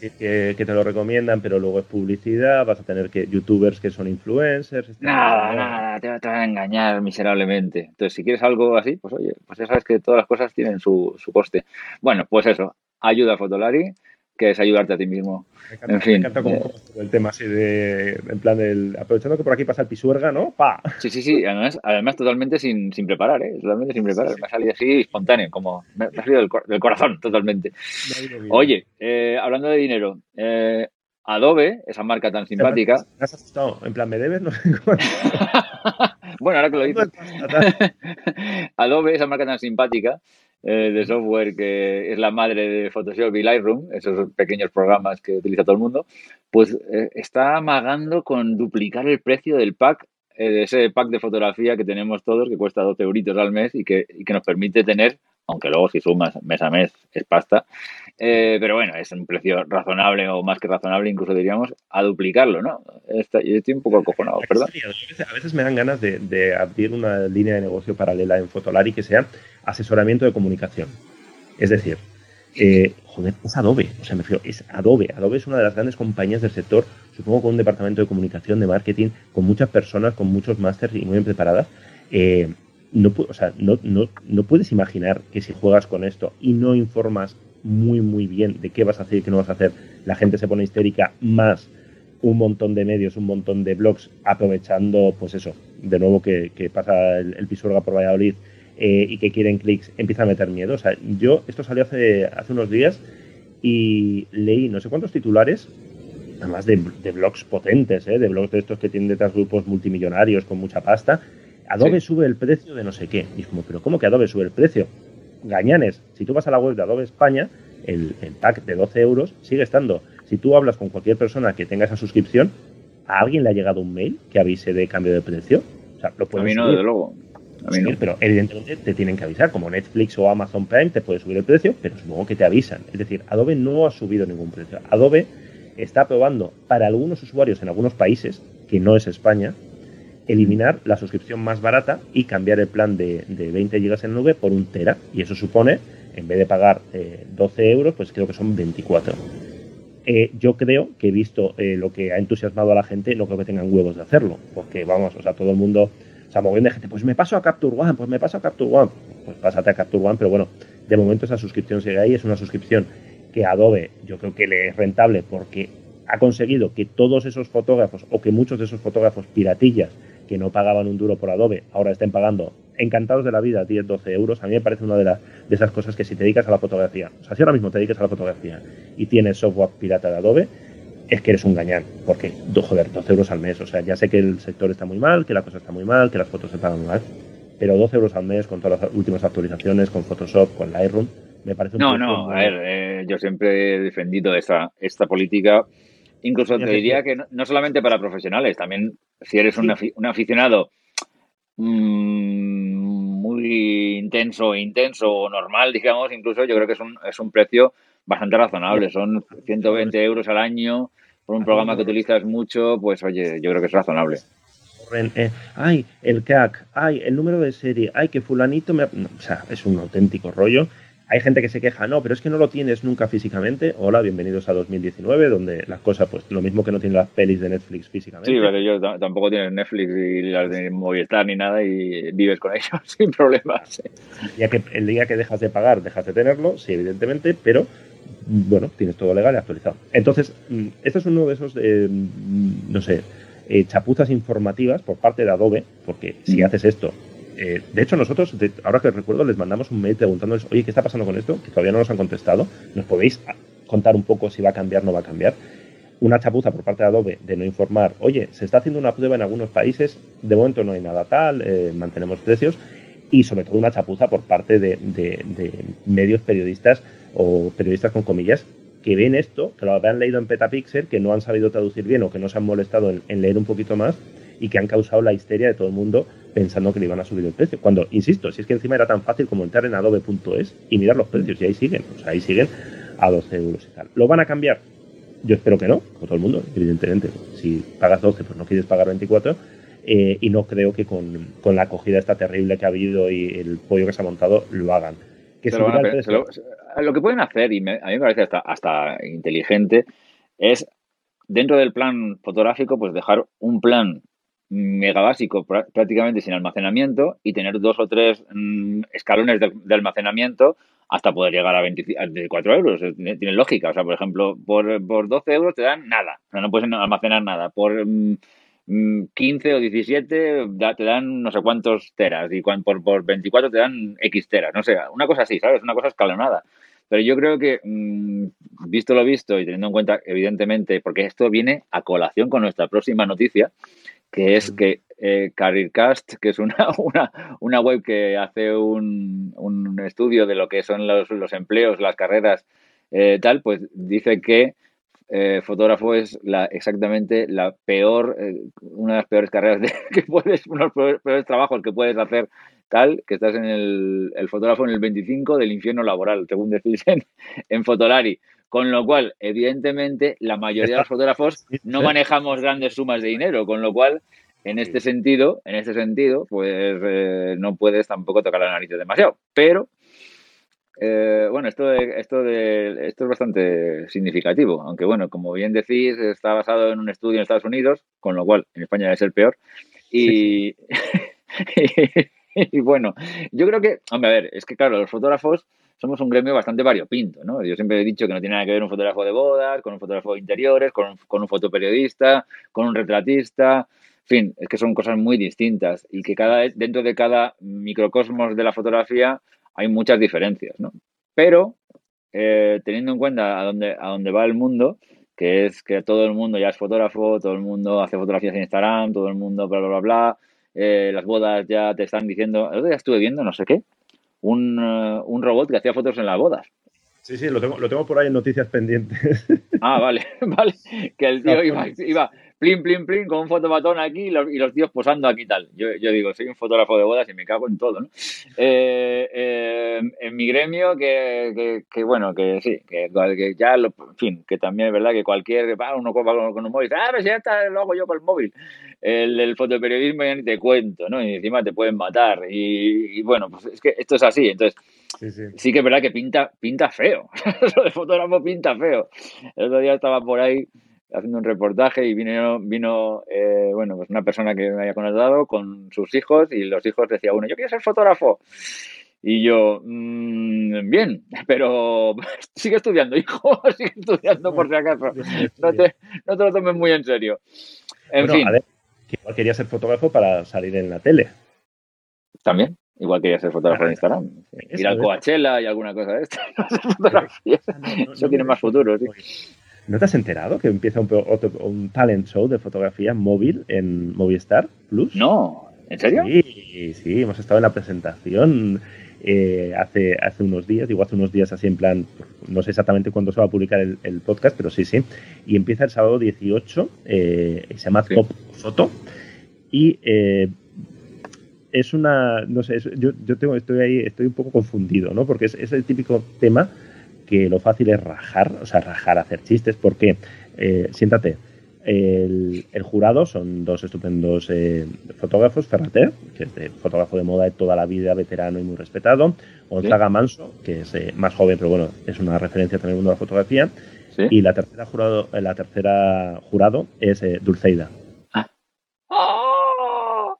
Que, que, te lo recomiendan, pero luego es publicidad, vas a tener que youtubers que son influencers. Nada, nada, te, te, van a engañar miserablemente. Entonces, si quieres algo así, pues oye, pues ya sabes que todas las cosas tienen su, su coste. Bueno, pues eso, ayuda a Fotolari que es ayudarte a ti mismo. Me encanta, en fin, me encanta como, el tema así de, en plan, del, aprovechando que por aquí pasa el pisuerga, ¿no? ¡Pa! Sí, sí, sí, además, además totalmente sin, sin preparar, ¿eh? Totalmente sin preparar, me ha salido así espontáneo, como me, ha salido del, del corazón, totalmente. Oye, eh, hablando de dinero, eh, Adobe, esa marca tan simpática. ¿Me has asustado? En plan, ¿me debes? No bueno, ahora que lo dices. Adobe, esa marca tan simpática, eh, de software que es la madre de Photoshop y Lightroom, esos pequeños programas que utiliza todo el mundo, pues eh, está amagando con duplicar el precio del pack, eh, de ese pack de fotografía que tenemos todos, que cuesta 12 euritos al mes y que, y que nos permite tener aunque luego si sumas mes a mes es pasta. Eh, pero bueno, es un precio razonable o más que razonable, incluso diríamos, a duplicarlo, ¿no? yo estoy un poco acojonado, ¿verdad? a veces me dan ganas de, abrir una línea de negocio paralela en Fotolari que sea asesoramiento de comunicación. Es decir, eh, joder, es Adobe, o sea, me refiero, es Adobe. Adobe es una de las grandes compañías del sector, supongo con un departamento de comunicación, de marketing, con muchas personas, con muchos másters y muy bien preparadas. Eh, no, o sea, no, no, no puedes imaginar que si juegas con esto y no informas muy, muy bien de qué vas a hacer y qué no vas a hacer, la gente se pone histérica más un montón de medios, un montón de blogs, aprovechando, pues eso, de nuevo que, pasa el, el, por Valladolid eh, y que quieren clics, empieza a meter miedo. O sea, yo, esto salió hace, hace unos días y leí no sé cuántos titulares, además de, de blogs potentes, ¿eh? de blogs de estos que tienen detrás grupos multimillonarios con mucha pasta. Adobe sube el precio de no sé qué. Y es como, ¿pero cómo que Adobe sube el precio? Gañanes, si tú vas a la web de Adobe España, el, el pack de 12 euros sigue estando si tú hablas con cualquier persona que tenga esa suscripción, ¿a alguien le ha llegado un mail que avise de cambio de precio? O sea, lo a mí no, desde luego. A mí no. Pero evidentemente te tienen que avisar, como Netflix o Amazon Prime te puede subir el precio, pero supongo que te avisan. Es decir, Adobe no ha subido ningún precio. Adobe está probando para algunos usuarios en algunos países, que no es España, eliminar la suscripción más barata y cambiar el plan de, 20 GB en nube por un tera. Y eso supone, en vez de pagar 12 eh, euros, pues creo que son 24. Eh, yo creo que visto eh, lo que ha entusiasmado a la gente, no creo que tengan huevos de hacerlo, porque vamos, o sea, todo el mundo, o sea, moviendo de gente, pues me paso a Capture One, pues me paso a Capture One, pues pásate a Capture One, pero bueno, de momento esa suscripción sigue ahí, es una suscripción que Adobe yo creo que le es rentable porque ha conseguido que todos esos fotógrafos o que muchos de esos fotógrafos piratillas que no pagaban un duro por Adobe ahora estén pagando encantados de la vida 10, 12 euros. A mí me parece una de, de esas cosas que si te dedicas a la fotografía, o sea, si ahora mismo te dedicas a la fotografía y tienes software pirata de Adobe, es que eres un gañán, porque, joder, 12 euros al mes. O sea, ya sé que el sector está muy mal, que la cosa está muy mal, que las fotos se pagan mal, pero 12 euros al mes con todas las últimas actualizaciones, con Photoshop, con Lightroom, me parece un No, no, a ver, eh, yo siempre he defendido esta, esta política. Incluso te diría que no, solamente para profesionales, también si eres un, aficionado mmm, muy intenso, intenso o normal, digamos, incluso yo creo que es un, es un precio bastante razonable. Son 120 euros al año por un programa que utilizas mucho, pues oye, yo creo que es razonable. Eh, ay, el CAC, ay, el número de serie, ay, que fulanito me... o sea, es un auténtico rollo hay gente que se queja, no, pero es que no lo tienes nunca físicamente. Hola, bienvenidos a 2019, donde las cosas, pues lo mismo que no tienen las pelis de Netflix físicamente. Sí, pero yo tampoco tienes Netflix y las de Movistar ni nada y vives con ellos sin problemas. Ya que el día que dejas de pagar, dejas de tenerlo, sí, evidentemente, pero bueno, tienes todo legal y actualizado. Entonces, mm, este es uno de esos, eh, no sé, eh, chapuzas informativas por parte de Adobe, porque si mm. haces esto eh, de hecho, nosotros, ahora que recuerdo, les mandamos un mail preguntándoles, oye, ¿qué está pasando con esto? Que todavía no nos han contestado. ¿Nos podéis contar un poco si va a cambiar o no va a cambiar? Una chapuza por parte de Adobe de no informar, oye, se está haciendo una prueba en algunos países, de momento no hay nada tal, eh, mantenemos precios, y sobre todo una chapuza por parte de, medios periodistas o periodistas con comillas que ven esto, que lo habían leído en Petapixel, que no han sabido traducir bien o que no se han molestado en leer un poquito más y que han causado la histeria de todo el mundo pensando que le iban a subir el precio. Cuando, insisto, si es que encima era tan fácil como entrar en adobe.es y mirar los precios, y ahí siguen, o sea, ahí siguen a 12 euros y tal. ¿Lo van a cambiar? Yo espero que no, como todo el mundo, evidentemente. Si pagas 12, pues no quieres pagar 24. Eh, y no creo que con, la acogida esta terrible que ha habido y el pollo que se ha montado lo hagan. Que lo, lo, que pueden hacer, y a mí me parece hasta, hasta inteligente, es dentro del plan fotográfico, pues dejar un plan mega básico prácticamente sin almacenamiento y tener dos o tres mm, escalones de, almacenamiento hasta poder llegar a 24 euros. Tiene lógica. O sea, por ejemplo, por, por 12 euros te dan nada. O sea, no puedes almacenar nada. Por 15 mm, mm, o 17 te dan no sé cuántos teras y por, por 24 te dan X teras. No sé, una cosa así, ¿sabes? Una cosa escalonada. Pero yo creo que, visto lo visto y teniendo en cuenta, evidentemente, porque esto viene a colación con nuestra próxima noticia, que es que eh, CareerCast, que es una, una, una, web que hace un, un, estudio de lo que son los, los empleos, las carreras, eh, tal, pues dice que eh, fotógrafo es la, exactamente la peor, eh, una de las peores carreras que puedes, uno de los peores, trabajos que puedes hacer tal, que estás en el, el, fotógrafo en el 25 del infierno laboral, según decís en, en Fotolari. Con lo cual, evidentemente, la mayoría de los fotógrafos no manejamos grandes sumas de dinero, con lo cual, en este sentido, en este sentido, pues eh, no puedes tampoco tocar la nariz demasiado. Pero, eh, bueno, esto, de, esto, de, esto es bastante significativo, aunque bueno, como bien decís, está basado en un estudio en Estados Unidos, con lo cual en España debe ser peor. Y, y bueno, yo creo que, hombre, a ver, es que claro, los fotógrafos somos un gremio bastante variopinto, ¿no? Yo siempre he dicho que no tiene nada que ver un fotógrafo de bodas, con un fotógrafo de interiores, con un, con un fotoperiodista, con un retratista, en fin, es que son cosas muy distintas y que cada dentro de cada microcosmos de la fotografía hay muchas diferencias, ¿no? Pero eh, teniendo en cuenta a dónde, a dónde va el mundo, que es que todo el mundo ya es fotógrafo, todo el mundo hace fotografías en Instagram, todo el mundo bla, bla, bla, bla, eh, las bodas ya te están diciendo, el otro día estuve viendo no sé qué, un, uh, un robot que hacía fotos en las bodas. Sí, sí, lo tengo, lo tengo por ahí en noticias pendientes. Ah, vale, vale. Que el tío iba, iba plin, plin, plin, con un fotomatón aquí y los, y los tíos posando aquí tal. Yo, yo, digo, soy un fotógrafo de bodas y me cago en todo, ¿no? Eh, eh, en mi gremio, que, que, que, bueno, que sí, que, que ya, lo, en fin, que también es verdad que cualquier, ah, uno copa con, con, un móvil, ah, pero si ya está, lo hago yo con el móvil. El, el, fotoperiodismo ya ni te cuento, ¿no? Y encima te pueden matar. Y, y bueno, pues es que esto es así. Entonces, sí, sí. sí que es verdad que pinta, pinta feo. Lo de fotógrafo pinta feo. El otro día estaba por ahí haciendo un reportaje y vino, vino eh, bueno, pues una persona que me había conectado con sus hijos y los hijos decía uno, yo quiero ser fotógrafo. Y yo, mmm, bien, pero sigue estudiando, hijo, sigue estudiando por si acaso. No te, no te lo tomes muy en serio. En bueno, fin. A ver, que igual quería ser fotógrafo para salir en la tele. También. Igual quería ser fotógrafo en Instagram. Eso, Ir al Coachella y alguna cosa de esto. no, Eso tiene más futuro, sí. ¿No te has enterado que empieza un, otro, un talent show de fotografía móvil en Movistar Plus? No, ¿en serio? Sí, sí, hemos estado en la presentación eh, hace, hace unos días, digo hace unos días así en plan, no sé exactamente cuándo se va a publicar el, el podcast, pero sí, sí. Y empieza el sábado 18, eh, se llama sí. Top Foto. Y eh, es una, no sé, es, yo, yo tengo, estoy ahí, estoy un poco confundido, ¿no? Porque es, es el típico tema que lo fácil es rajar, o sea, rajar, hacer chistes, porque, eh, siéntate, el, el, jurado son dos estupendos eh, fotógrafos, Ferrater, que es de fotógrafo de moda de toda la vida, veterano y muy respetado, Gonzaga ¿Sí? Manso, que es eh, más joven, pero bueno, es una referencia también en el mundo de la fotografía, ¿Sí? y la tercera jurado, la tercera jurado es eh, Dulceida. Ah. ¡Oh!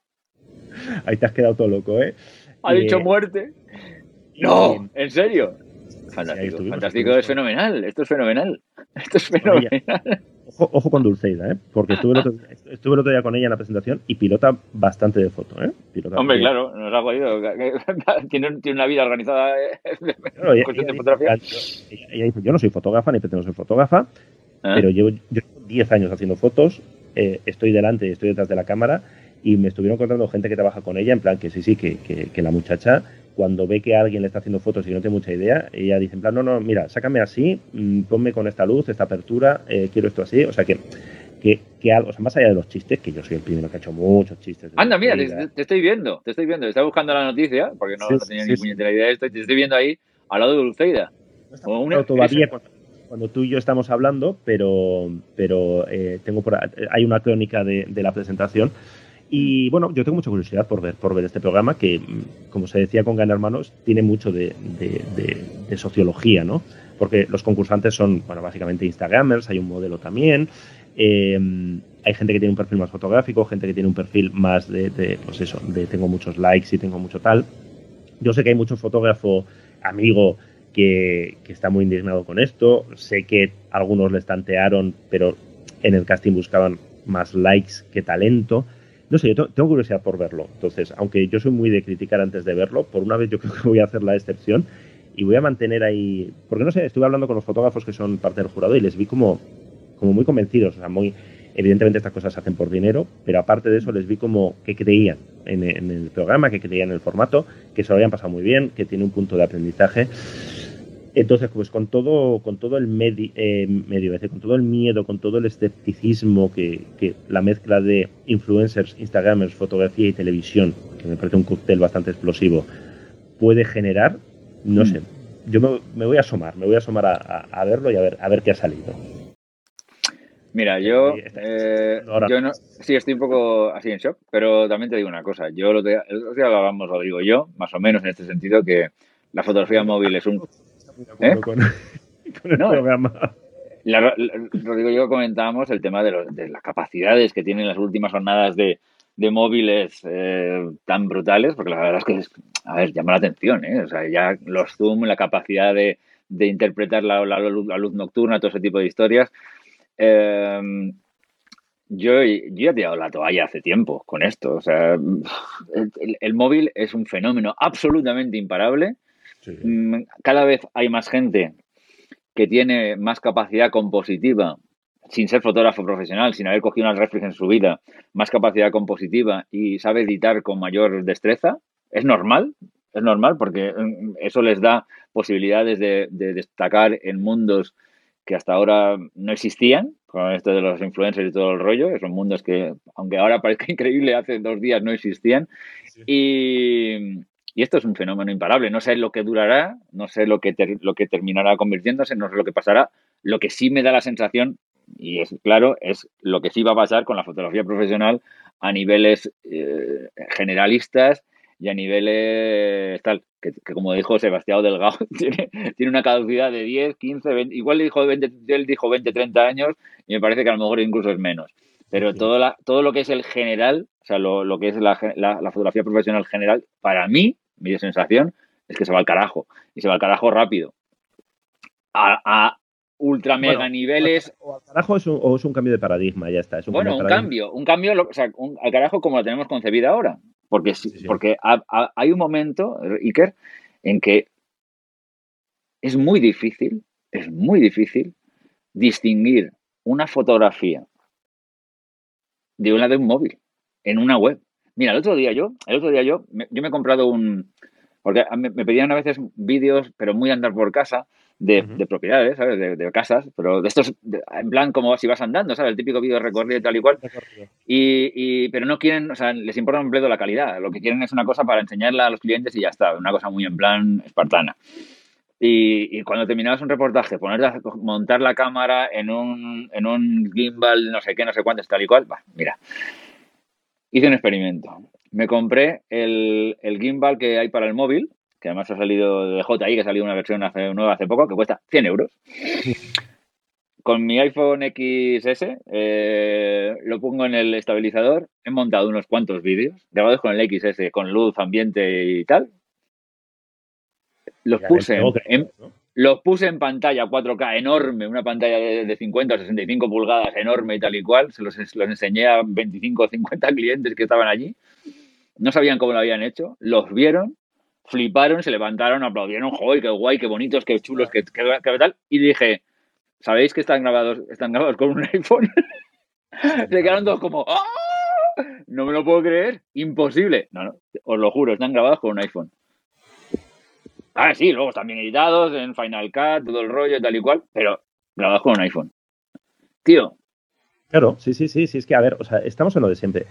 Ahí te has quedado todo loco, ¿eh? Ha dicho muerte. No, ¿en serio? Fantástico, sí, fantástico, es fenomenal, esto es fenomenal, esto es fenomenal. Ojo, ojo, con Dulceida, ¿eh? porque estuve el, otro, estuve el, otro, día con ella en la presentación y pilota bastante de foto. ¿eh? Pilota Hombre, claro, nos ha jodido. Tiene, tiene, una vida organizada claro, ella, ella, de fotografía. Ella, ella, dice, yo no soy fotógrafa ni pretendo ser fotógrafa, ¿Ah? pero llevo, llevo 10 años haciendo fotos, eh, estoy delante, estoy detrás de la cámara y me estuvieron contando gente que trabaja con ella, en plan que sí, sí, que, que, que la muchacha cuando ve que alguien le está haciendo fotos y no tiene mucha idea, ella dice en plan, no, no, mira, sácame así, mmm, ponme con esta luz, esta apertura, eh, quiero esto así, o sea que, que, que, algo, o sea, más allá de los chistes, que yo soy el primero que ha hecho muchos chistes. Anda, mira, te, te, estoy viendo, te estoy viendo, estaba buscando la noticia, porque no, sí, no tenía sí, ni puñetera idea de esto, y te estoy viendo ahí, al lado de Dulceida. No una, todavía cuando, cuando, tú y yo estamos hablando, pero, pero eh, tengo por, hay una crónica de, de la presentación y bueno, yo tengo mucha curiosidad por ver, por ver este programa que, como se decía con Gran Hermanos, tiene mucho de, sociología, ¿no? Porque los concursantes son, bueno, básicamente Instagramers, hay un modelo también, eh, hay gente que tiene un perfil más fotográfico, gente que tiene un perfil más de, de, pues eso, de tengo muchos likes y tengo mucho tal. Yo sé que hay mucho fotógrafo amigo que, que está muy indignado con esto, sé que algunos les tantearon, pero en el casting buscaban más likes que talento no sé, yo tengo curiosidad por verlo. Entonces, aunque yo soy muy de criticar antes de verlo, por una vez yo creo que voy a hacer la excepción y voy a mantener ahí, porque no sé, estuve hablando con los fotógrafos que son parte del jurado y les vi como, como muy convencidos, o sea, muy, evidentemente estas cosas se hacen por dinero, pero aparte de eso les vi como que creían en, en el programa, que creían en el formato, que se lo habían pasado muy bien, que tiene un punto de aprendizaje. Entonces, pues con todo, con todo el medi eh, medio, con todo el miedo, con todo el escepticismo que, que, la mezcla de influencers, Instagramers, fotografía y televisión, que me parece un cóctel bastante explosivo, puede generar, no mm. sé. Yo me, me, voy a asomar, me voy a asomar a, a, a, verlo y a ver, a ver qué ha salido. Mira, yo, eh, yo no, sí estoy un poco así en shock, pero también te digo una cosa. Yo lo, te, lo que hablábamos, lo digo yo, más o menos en este sentido, que la fotografía móvil es un ¿Eh? con, con, el no, programa. La, la, Rodrigo y yo comentábamos el tema de, las capacidades que tienen las últimas jornadas de, de móviles eh, tan brutales, porque la verdad es que, a ver, llama la atención, ¿eh? O sea, ya los zoom, la capacidad de, interpretar la, luz, nocturna, todo ese tipo de historias. Eh, yo, ya he tirado la toalla hace tiempo con esto. O sea, el, móvil es un fenómeno absolutamente imparable. Mm, cada vez hay más gente que tiene más capacidad compositiva sin ser fotógrafo profesional, sin haber cogido una reflex en su vida, más capacidad compositiva y sabe editar con mayor destreza, es normal, es normal porque mm, eso les da posibilidades de, destacar en mundos que hasta ahora no existían, con esto de los influencers y todo el rollo, son mundos que, aunque ahora parezca increíble, hace dos días no existían. Y, esto es un fenómeno imparable. No sé lo que durará, no sé lo que, lo que terminará convirtiéndose, no sé lo que pasará. Lo que sí me da la sensación y es claro, es lo que sí va a pasar con la fotografía profesional a niveles eh, generalistas y a niveles tal, que, como dijo Sebastián Delgado, tiene, tiene, una caducidad de 10, 15, 20, igual dijo 20, él dijo 20, 30 años y me parece que a lo mejor incluso es menos. Pero todo, la, todo lo que es el general, o sea, lo, lo que es la, la, fotografía profesional general, para mí, mi sensación es que se va al carajo. Y se va al carajo rápido. A, a, ultra mega niveles. O al carajo es un, o es un cambio de paradigma, ya está. bueno, un cambio, un cambio, o sea, al carajo como lo tenemos concebida ahora. Porque, porque hay un momento, Iker, en que es muy difícil, es muy difícil distinguir una fotografía de una de un móvil en una web. Mira, el otro día yo, el otro día yo, yo me he comprado un, porque me, pedían a veces vídeos, pero muy andar por casa, de, propiedades, ¿sabes? De, casas, pero de estos, en plan como si vas andando, ¿sabes? El típico vídeo recorrido y tal y cual. Y, y, pero no quieren, o sea, les importa un bledo la calidad. Lo que quieren es una cosa para enseñarla a los clientes y ya está, una cosa muy en plan espartana. Y, y, cuando terminabas un reportaje, poner montar la cámara en un, en un gimbal, no sé qué, no sé cuánto, tal y cual, va, mira. Hice un experimento. Me compré el, el gimbal que hay para el móvil, que además ha salido de JI, que ha salido una versión hace, nueva hace poco, que cuesta 100 euros. Con mi iPhone XS eh, lo pongo en el estabilizador, he montado unos cuantos vídeos grabados con el XS, con luz, ambiente y tal. Los puse en, los puse en pantalla 4K enorme, una pantalla de, 50 o 65 pulgadas enorme y tal y cual. Se los, enseñé a 25 o 50 clientes que estaban allí. No sabían cómo lo habían hecho. Los vieron fliparon, se levantaron, aplaudieron, joder, qué guay, qué bonitos, qué chulos, qué, qué, tal. Y dije, ¿sabéis que están grabados, están grabados con un iPhone? se quedaron todos como, ¡Ah! No me lo puedo creer, imposible. No, no, os lo juro, están grabados con un iPhone. Ah, sí, luego están bien editados en Final Cut, todo el rollo, tal y cual, pero grabados con un iPhone. Tío. Claro, sí, sí, sí, sí, es que, a ver, o sea, estamos en lo de siempre.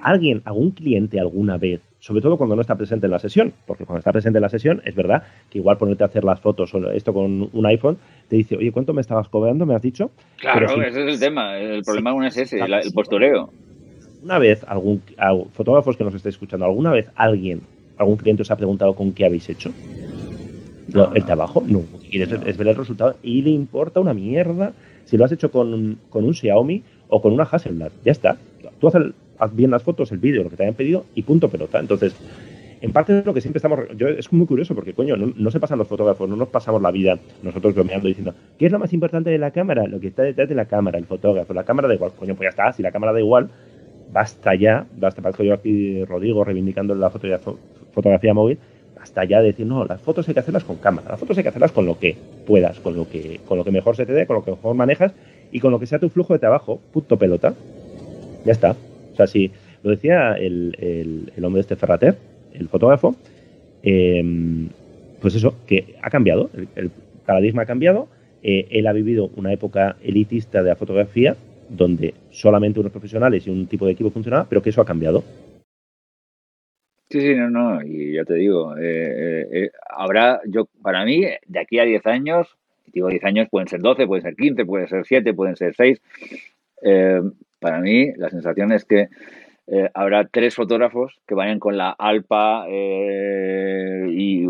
¿Alguien, algún cliente alguna vez sobre todo cuando no está presente en la sesión, porque cuando está presente en la sesión es verdad que igual ponerte a hacer las fotos o esto con un iPhone te dice, oye, ¿cuánto me estabas cobrando? ¿Me has dicho? Claro, ese es el tema, el problema aún es ese, el, postureo. Una vez, algún fotógrafos que nos esté escuchando, ¿alguna vez alguien, algún cliente os ha preguntado con qué habéis hecho? ¿El trabajo? No. Es ver el resultado y le importa una mierda si lo has hecho con, con un Xiaomi o con una Hasselblad. Ya está. Tú haz bien las fotos, el vídeo, lo que te hayan pedido y punto pelota. Entonces, en parte de lo que siempre estamos. Yo, es muy curioso porque, coño, no, se pasan los fotógrafos, no nos pasamos la vida nosotros bromeando diciendo, ¿qué es lo más importante de la cámara? Lo que está detrás de la cámara, el fotógrafo. La cámara da igual, coño, pues ya está. Si la cámara da igual, basta ya. Basta, parezco yo aquí, Rodrigo, reivindicando la fotografía, fotografía móvil. Hasta ya decir, no, las fotos hay que hacerlas con cámara, las fotos hay que hacerlas con lo que puedas, con lo que, con lo que mejor se te dé, con lo que mejor manejas y con lo que sea tu flujo de trabajo, punto pelota. Ya está. O sea, si lo decía el, el, hombre de este Ferrater, el fotógrafo, em, pues eso, que ha cambiado, el, paradigma ha cambiado, eh, él ha vivido una época elitista de la fotografía donde solamente unos profesionales y un tipo de equipo funcionaba, pero que eso ha cambiado. Sí, sí, no, no, y ya te digo, eh, eh, habrá, yo, para mí, de aquí a 10 años, digo 10 años, pueden ser 12, pueden ser 15, pueden ser 7, pueden ser 6. para mí, la sensación es que eh, habrá tres fotógrafos que vayan con la Alpa eh, y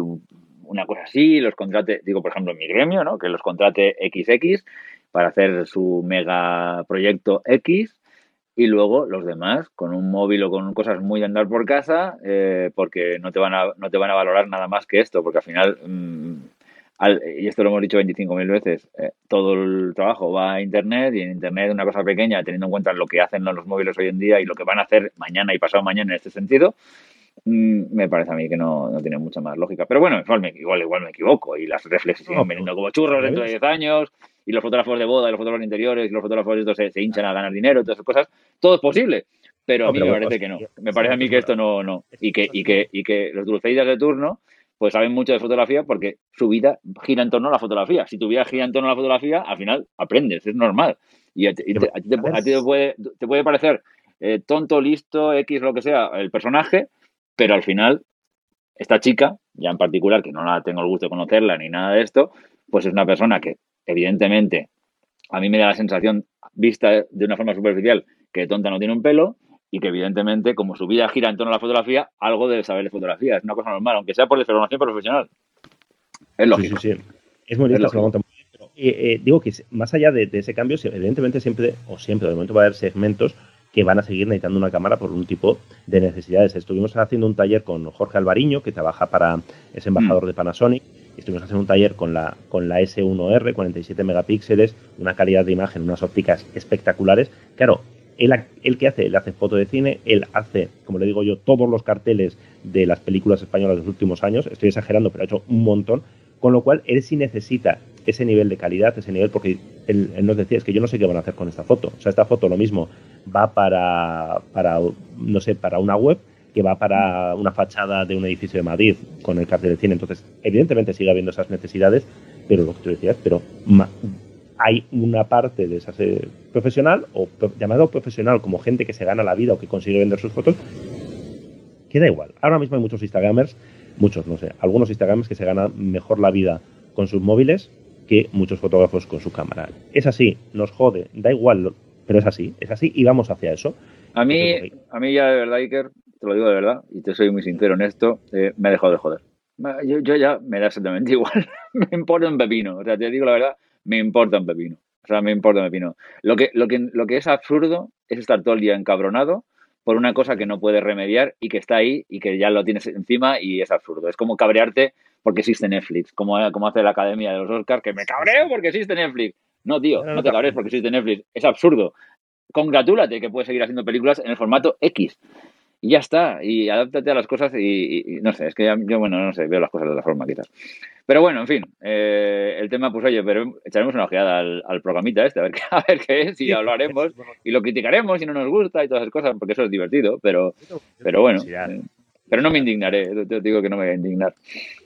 una cosa así, los contrate, digo, por ejemplo, mi gremio, ¿no? Que los contrate XX para hacer su mega proyecto X y luego los demás con un móvil o con cosas muy de andar por casa eh, porque no te van a no te van a valorar nada más que esto porque al final mm, y esto lo hemos dicho 25.000 veces eh, todo el trabajo va a internet y en internet una cosa pequeña teniendo en cuenta lo que hacen los móviles hoy en día y lo que van a hacer mañana y pasado mañana en este sentido mm, me parece a mí que no, tiene mucha más lógica. Pero bueno igual me, igual, igual me equivoco y las reflexiones siguen veniendo como churros dentro de 10 años y los fotógrafos de boda y los fotógrafos interiores y los fotógrafos de estos se, hinchan a ganar dinero y todas esas cosas, todo es posible. Pero a mí me parece que no. Me parece a mí que esto no, no. Y que, y que, y que los dulceidas de turno pues saben mucho de fotografía porque su vida gira en torno a la fotografía. Si tu vida gira en torno a la fotografía, al final aprendes, es normal. Y a, ti, te, puede, te puede parecer eh, tonto, listo, X, lo que sea, el personaje, pero al final, esta chica, ya en particular, que no la tengo el gusto de conocerla ni nada de esto, pues es una persona que evidentemente, a mí me da la sensación, vista de una forma superficial, que tonta no tiene un pelo y que evidentemente, como su vida gira en torno a la fotografía, algo debe saber de fotografía. Es una cosa normal, aunque sea por deformación profesional. Es lógico. Sí, sí, Es muy lindo, eh, eh, digo que más allá de, ese cambio, evidentemente siempre, o siempre, de momento va a haber segmentos que van a seguir necesitando una cámara por un tipo de necesidades. Estuvimos haciendo un taller con Jorge Alvariño, que trabaja para, es embajador mm. de Panasonic, estuvimos haciendo un taller con la, con la S1R, 47 megapíxeles, una calidad de imagen, unas ópticas espectaculares. Claro, él, él que hace, él hace foto de cine, él hace, como le digo yo, todos los carteles de las películas españolas de los últimos años, estoy exagerando, pero ha hecho un montón, con lo cual él sí necesita ese nivel de calidad, ese nivel, porque él, nos decía, es que yo no sé qué van a hacer con esta foto. O sea, esta foto lo mismo va para, para no sé, para una web, que va para una fachada de un edificio de Madrid con el cartel de cine. Entonces, evidentemente sigue habiendo esas necesidades, pero lo que tú decías, pero hay una parte de esa profesional o llamado profesional como gente que se gana la vida o que consigue vender sus fotos, que da igual. Ahora mismo hay muchos Instagramers, muchos, no sé, algunos Instagramers que se ganan mejor la vida con sus móviles que muchos fotógrafos con su cámara. Es así, nos jode, da igual, pero es así, es así y vamos hacia eso. A mí, a mí ya de verdad, Iker, te lo digo de verdad, y te soy muy sincero en esto, eh, me ha dejado de joder. Yo, ya me da exactamente igual. me importa un pepino. O sea, te digo la verdad, me importa un pepino. O sea, me importa un pepino. Lo que, lo que, lo que es absurdo es estar todo el día encabronado por una cosa que no puedes remediar y que está ahí y que ya lo tienes encima y es absurdo. Es como cabrearte porque existe Netflix, como, como hace la Academia de los Oscars, que me cabreo porque existe Netflix. No, tío, no te cabrees porque existe Netflix. Es absurdo. Congratúlate que puedes seguir haciendo películas en el formato X y ya está, y adáptate a las cosas y, no sé, es que yo, bueno, no sé, veo las cosas de otra forma quizás. Pero bueno, en fin, eh, el tema, pues oye, pero echaremos una ojeada al, programita este, a ver, qué, a ver qué es, y hablaremos, y lo criticaremos si no nos gusta y todas esas cosas, porque eso es divertido, pero, pero bueno. Eh, pero no me indignaré, te digo que no me voy a indignar.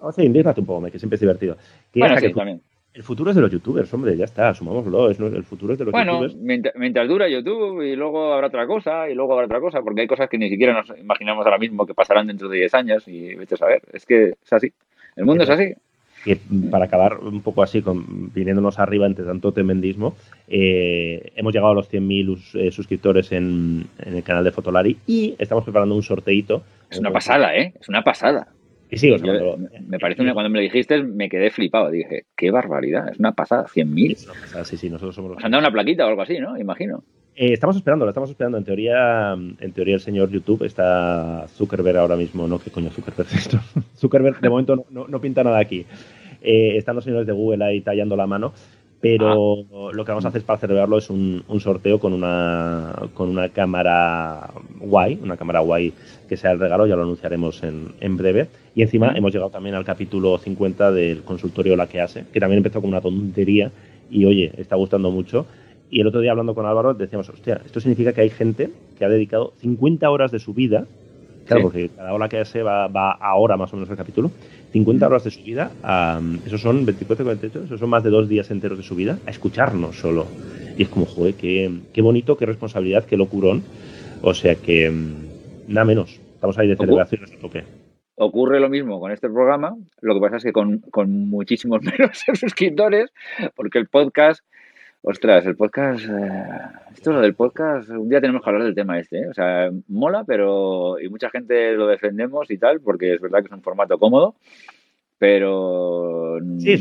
O sea, indignate un poco, que siempre es divertido. bueno, sí, también. El futuro es de los youtubers, hombre, ya está, asumámoslo. Es, el futuro es de los youtubers. Bueno, mientras, dura YouTube y luego habrá otra cosa y luego habrá otra cosa, porque hay cosas que ni siquiera nos imaginamos ahora mismo que pasarán dentro de 10 años y vete a saber. Es que es así. El mundo es así. Y para acabar un poco así, con, viniéndonos arriba entre tanto tremendismo, eh, hemos llegado a los 100.000 eh, suscriptores en, en, el canal de Fotolari y estamos preparando un sorteito. Es una pasada, ¿eh? Es una pasada me parece una, cuando me lo dijiste me quedé flipado. Dije, qué barbaridad, es una pasada, 100.000. Sí, sí, nosotros somos los. han dado una plaquita o algo así, ¿no? Imagino. Eh, estamos esperando, lo estamos esperando. En teoría, en teoría el señor YouTube está Zuckerberg ahora mismo, ¿no? ¿Qué coño Zuckerberg esto? Zuckerberg de momento no, pinta nada aquí. Eh, están los señores de Google ahí tallando la mano pero ah. lo que vamos a hacer para celebrarlo es un, sorteo con una, con una cámara guay, una cámara guay que sea el regalo, ya lo anunciaremos en, breve. Y encima hemos llegado también al capítulo 50 del consultorio La que hace, que también empezó con una tontería y oye, está gustando mucho. Y el otro día hablando con Álvaro decíamos, hostia, esto significa que hay gente que ha dedicado 50 horas de su vida Claro, porque cada hora que hace va, va ahora más o menos el capítulo. 50 horas de su vida, esos son 24, 48, esos son más de dos días enteros de su vida, a escucharnos solo. Y es como, joder, qué, qué bonito, qué responsabilidad, qué locurón. O sea que, mm, nada menos, estamos ahí de celebraciones a tope. Ocurre lo mismo con este programa, lo que pasa es que con, con muchísimos menos suscriptores, porque el podcast Ostras, el podcast. Eh, esto es lo del podcast. Un día tenemos que hablar del tema este. ¿eh? O sea, mola, pero. Y mucha gente lo defendemos y tal, porque es verdad que es un formato cómodo. Pero sí,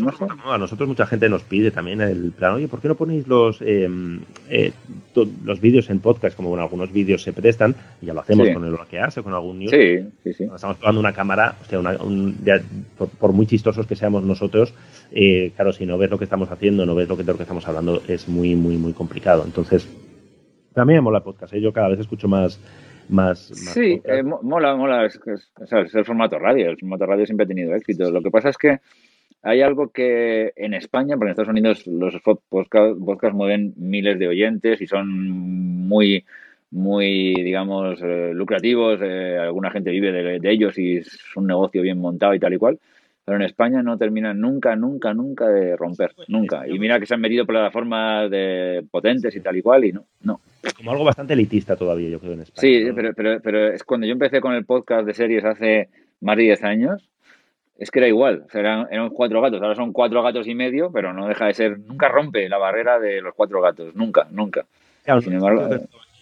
a nosotros mucha gente nos pide también el plan, oye, ¿por qué no ponéis los em, eh, los vídeos en podcast? Como bueno, algunos vídeos se prestan, y ya lo hacemos con el que hace, con algún news. Sí, sí, sí. Estamos probando una cámara, o sea, por, muy chistosos que seamos nosotros, eh, claro, si no ves lo que estamos haciendo, no ves lo que, de lo que estamos hablando, es muy, muy, muy complicado. Entonces, también mola el podcast, ¿eh? yo cada vez escucho más más. sí, eh, mola, mola. Es, el formato radio. El formato radio siempre ha tenido éxito. Lo que pasa es que hay algo que en España, porque en Estados Unidos los podcasts mueven miles de oyentes y son muy, muy, digamos, eh, lucrativos. Eh, alguna gente vive de, ellos y es un negocio bien montado y tal y cual. Pero en España no terminan nunca, nunca, nunca de romper. Nunca. Y mira que se han metido plataformas de potentes y tal y cual y no, no. Como algo bastante elitista todavía, yo creo, en España. Sí, pero, pero, pero es cuando yo empecé con el podcast de series hace más de 10 años, es que era igual. O sea, eran, eran, cuatro gatos, ahora son cuatro gatos y medio, pero no deja de ser, nunca rompe la barrera de los cuatro gatos, nunca, nunca. Sin embargo,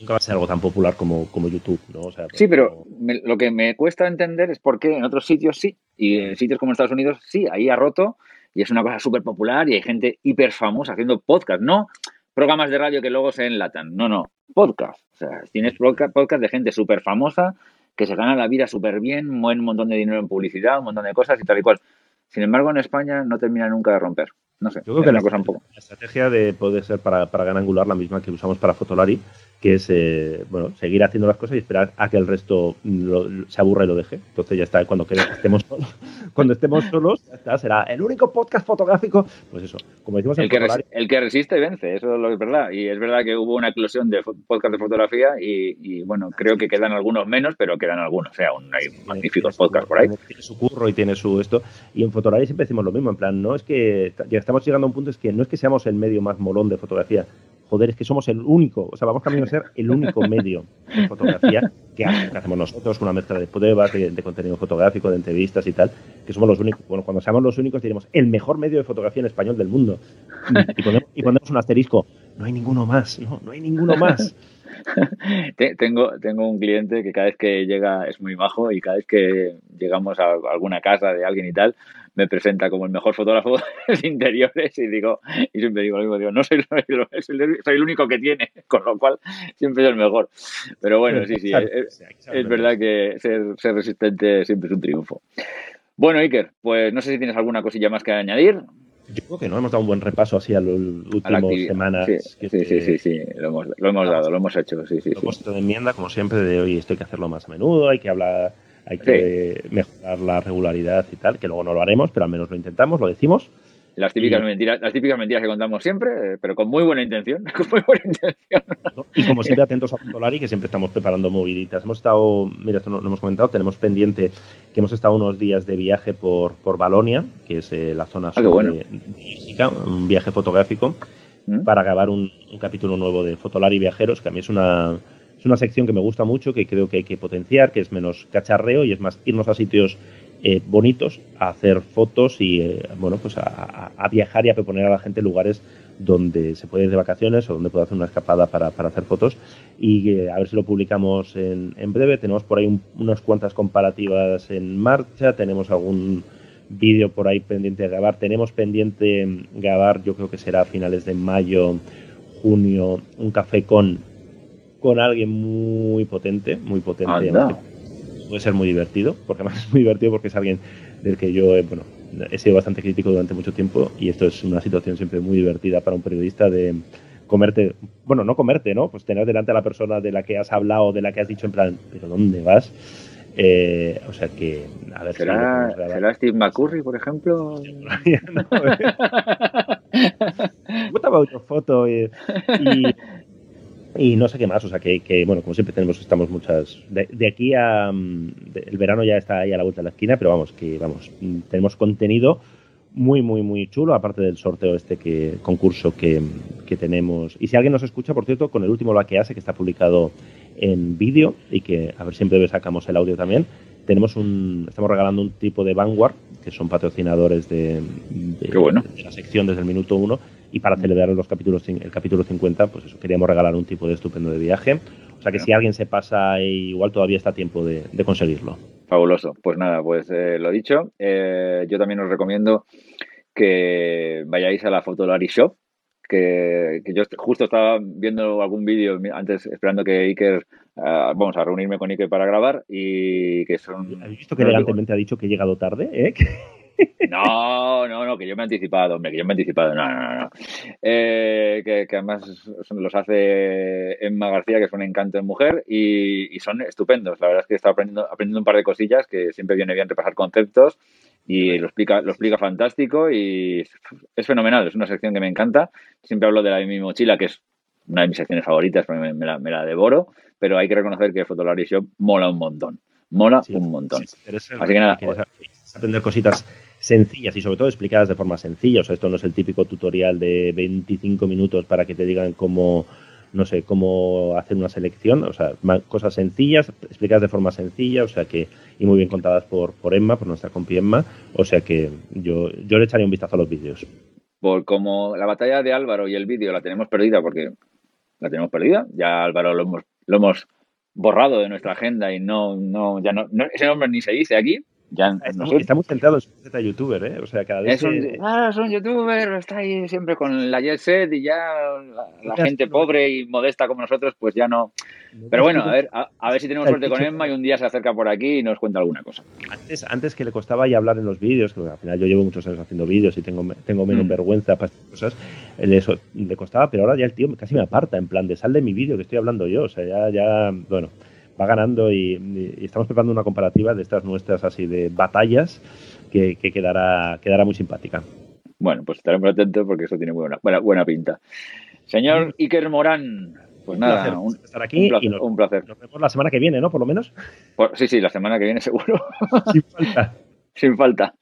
nunca va a ser algo tan popular como, como YouTube, ¿no? sí, pero lo que me cuesta entender es por qué en otros sitios sí, y en sitios como Estados Unidos sí, ahí ha roto y es una cosa súper popular y hay gente hiper famosa haciendo podcast, no programas de radio que luego se enlatan, no, no, podcast. O sea, tienes podcast, de gente súper famosa que se gana la vida súper bien, mueven un montón de dinero en publicidad, un montón de cosas y tal y cual. Sin embargo, en España no termina nunca de romper. No sé, Yo creo que la, cosa un poco. La estrategia de poder ser para, para Gran Angular la misma que usamos para Fotolari, que es eh, bueno seguir haciendo las cosas y esperar a que el resto se aburra y lo deje. Entonces ya está, cuando estemos solos, cuando estemos solos, ya está, será el único podcast fotográfico. Pues eso, como decimos el, que, el que resiste vence, eso es lo que es verdad. Y es verdad que hubo una eclosión de podcast de fotografía y, bueno, creo que quedan algunos menos, pero quedan algunos. O sea, aún hay magníficos podcasts por ahí. Tiene su curro y tiene su esto. Y en Fotolari siempre decimos lo mismo, en plan, no es que ya estamos llegando a un punto, es que no es que seamos el medio más molón de fotografía, joder, es que somos el único, o sea, vamos camino a ser el único medio de fotografía que, hacemos nosotros, una mezcla de pruebas, de, contenido fotográfico, de entrevistas y tal, que somos los únicos. Bueno, cuando seamos los únicos diremos el mejor medio de fotografía en español del mundo. Y, y ponemos un asterisco, no hay ninguno más, no, no hay ninguno más. tengo, tengo un cliente que cada vez que llega es muy bajo y cada vez que llegamos a alguna casa de alguien y tal, me presenta como el mejor fotógrafo de interiores y digo, y siempre digo lo mismo, digo, no soy, soy el único que tiene, con lo cual siempre soy el mejor. Pero bueno, sí, sí, es, verdad que ser, ser resistente siempre es un triunfo. Bueno, Iker, pues no sé si tienes alguna cosilla más que añadir. Yo creo que no hemos dado un buen repaso así a las últimas semanas. Sí, sí, sí, sí, lo hemos, lo hemos dado, lo hemos hecho. Sí, sí, propósito de enmienda, como siempre, de hoy esto hay que hacerlo más a menudo, hay que hablar, hay que mejorar la regularidad y tal, que luego no lo haremos, pero al menos lo intentamos, lo decimos. Las típicas, mentiras, las típicas mentiras que contamos siempre, eh, pero con muy buena intención. Con muy buena intención. Y como siempre, atentos a Fotolari, que siempre estamos preparando moviditas. Hemos estado, mira, esto no lo hemos comentado, tenemos pendiente que hemos estado unos días de viaje por, por Balonia, que es eh, la zona ah, bueno. de, un viaje fotográfico, ¿Mm? para grabar un, un, capítulo nuevo de Fotolari Viajeros, que a mí es una, es una sección que me gusta mucho, que creo que hay que potenciar, que es menos cacharreo y es más irnos a sitios eh, bonitos a hacer fotos y eh, bueno pues a, viajar y a proponer a la gente lugares donde se puede ir de vacaciones o donde puede hacer una escapada para, hacer fotos. Y eh, a ver si lo publicamos en, breve. Tenemos por ahí unas cuantas comparativas en marcha. Tenemos algún vídeo por ahí pendiente de grabar. Tenemos pendiente grabar yo creo que será a finales de mayo junio un café con con alguien muy potente muy potente puede ser muy divertido, porque además es muy divertido porque es alguien del que yo eh, bueno, he sido bastante crítico durante mucho tiempo y esto es una situación siempre muy divertida para un periodista de comerte, bueno, no comerte, ¿no? Pues tener delante a la persona de la que has hablado, de la que has dicho en plan, pero ¿dónde vas? Eh, o sea que, a ver ¿Será, ¿será Steve McCurry, por ejemplo? no, eh. foto y, y no sé qué más, o sea que, bueno, como siempre tenemos, estamos muchas. De, aquí a. Mm, el verano ya está ahí a la vuelta de la esquina, pero vamos, que vamos, mm, tenemos contenido muy, muy, muy chulo, aparte del sorteo este que concurso que, tenemos. Y si alguien nos escucha, por cierto, con el último Lo que hace, que está publicado en vídeo y que a ver siempre sacamos el audio también, tenemos un, estamos regalando un tipo de Vanguard, que son patrocinadores de, de la sección desde el minuto uno y para celebrar los capítulos, el capítulo 50, pues eso, queríamos regalar un tipo de estupendo de viaje. O sea que si alguien se pasa, igual todavía está a tiempo de, conseguirlo. Fabuloso. Pues nada, pues eh, lo dicho. Eh, yo también os recomiendo que vayáis a la Fotolari Shop, que, yo justo estaba viendo algún vídeo antes, esperando que Iker, ah, vamos a reunirme con Iker para grabar y que son... ¿Has visto que elegantemente ha dicho que he llegado tarde? ¿eh? No, no, no, que yo me he anticipado, hombre, que yo me he anticipado. No, no, no. Eh, que, además los hace Emma García, que es un encanto de mujer, y, son estupendos. La verdad es que he estado aprendiendo, aprendiendo un par de cosillas que siempre viene bien repasar conceptos y lo explica, lo explica fantástico y es fenomenal. Es una sección que me encanta. Siempre hablo de la de mi mochila, que es una de mis secciones favoritas, porque me, la, devoro, pero hay que reconocer que Fotolari Shop mola un montón. Mola un montón. Así que nada. Aprender cositas sencillas y sobre todo explicadas de forma sencilla. O sea, esto no es el típico tutorial de 25 minutos para que te digan cómo, no sé, cómo hacer una selección. O sea, cosas sencillas, explicadas de forma sencilla, o sea que, y muy bien contadas por, por Emma, por nuestra compi Emma. O sea que yo, yo le echaría un vistazo a los vídeos. Por como la batalla de Álvaro y el vídeo la tenemos perdida porque la tenemos perdida, ya Álvaro lo hemos, lo hemos borrado de nuestra agenda y no, no, ya no ese nombre ni se dice aquí, ya, está, muy centrado en ser youtuber, ¿eh? O sea, cada vez. Es un, ah, es un youtuber, está ahí siempre con la jet set y ya la, gente pobre y modesta como nosotros, pues ya no. Pero bueno, a ver, a, ver si tenemos suerte con Emma y un día se acerca por aquí y nos cuenta alguna cosa. Antes, antes que le costaba ya hablar en los vídeos, que al final yo llevo muchos años haciendo vídeos y tengo, tengo menos mm. vergüenza para estas cosas, le, le costaba, pero ahora ya el tío casi me aparta, en plan de sal de mi vídeo que estoy hablando yo. O sea, ya, ya, bueno va ganando y, estamos preparando una comparativa de estas nuestras así de batallas que, quedará, quedará muy simpática. Bueno, pues estaremos atentos porque eso tiene buena, buena, buena pinta. Señor Iker Morán, pues nada, un, estar aquí un placer, nos, vemos la semana que viene, ¿no? Por lo menos. sí, sí, la semana que viene seguro. Sin falta. Sin falta.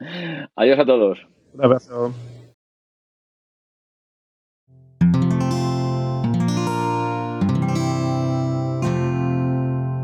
Adiós a todos. Un abrazo.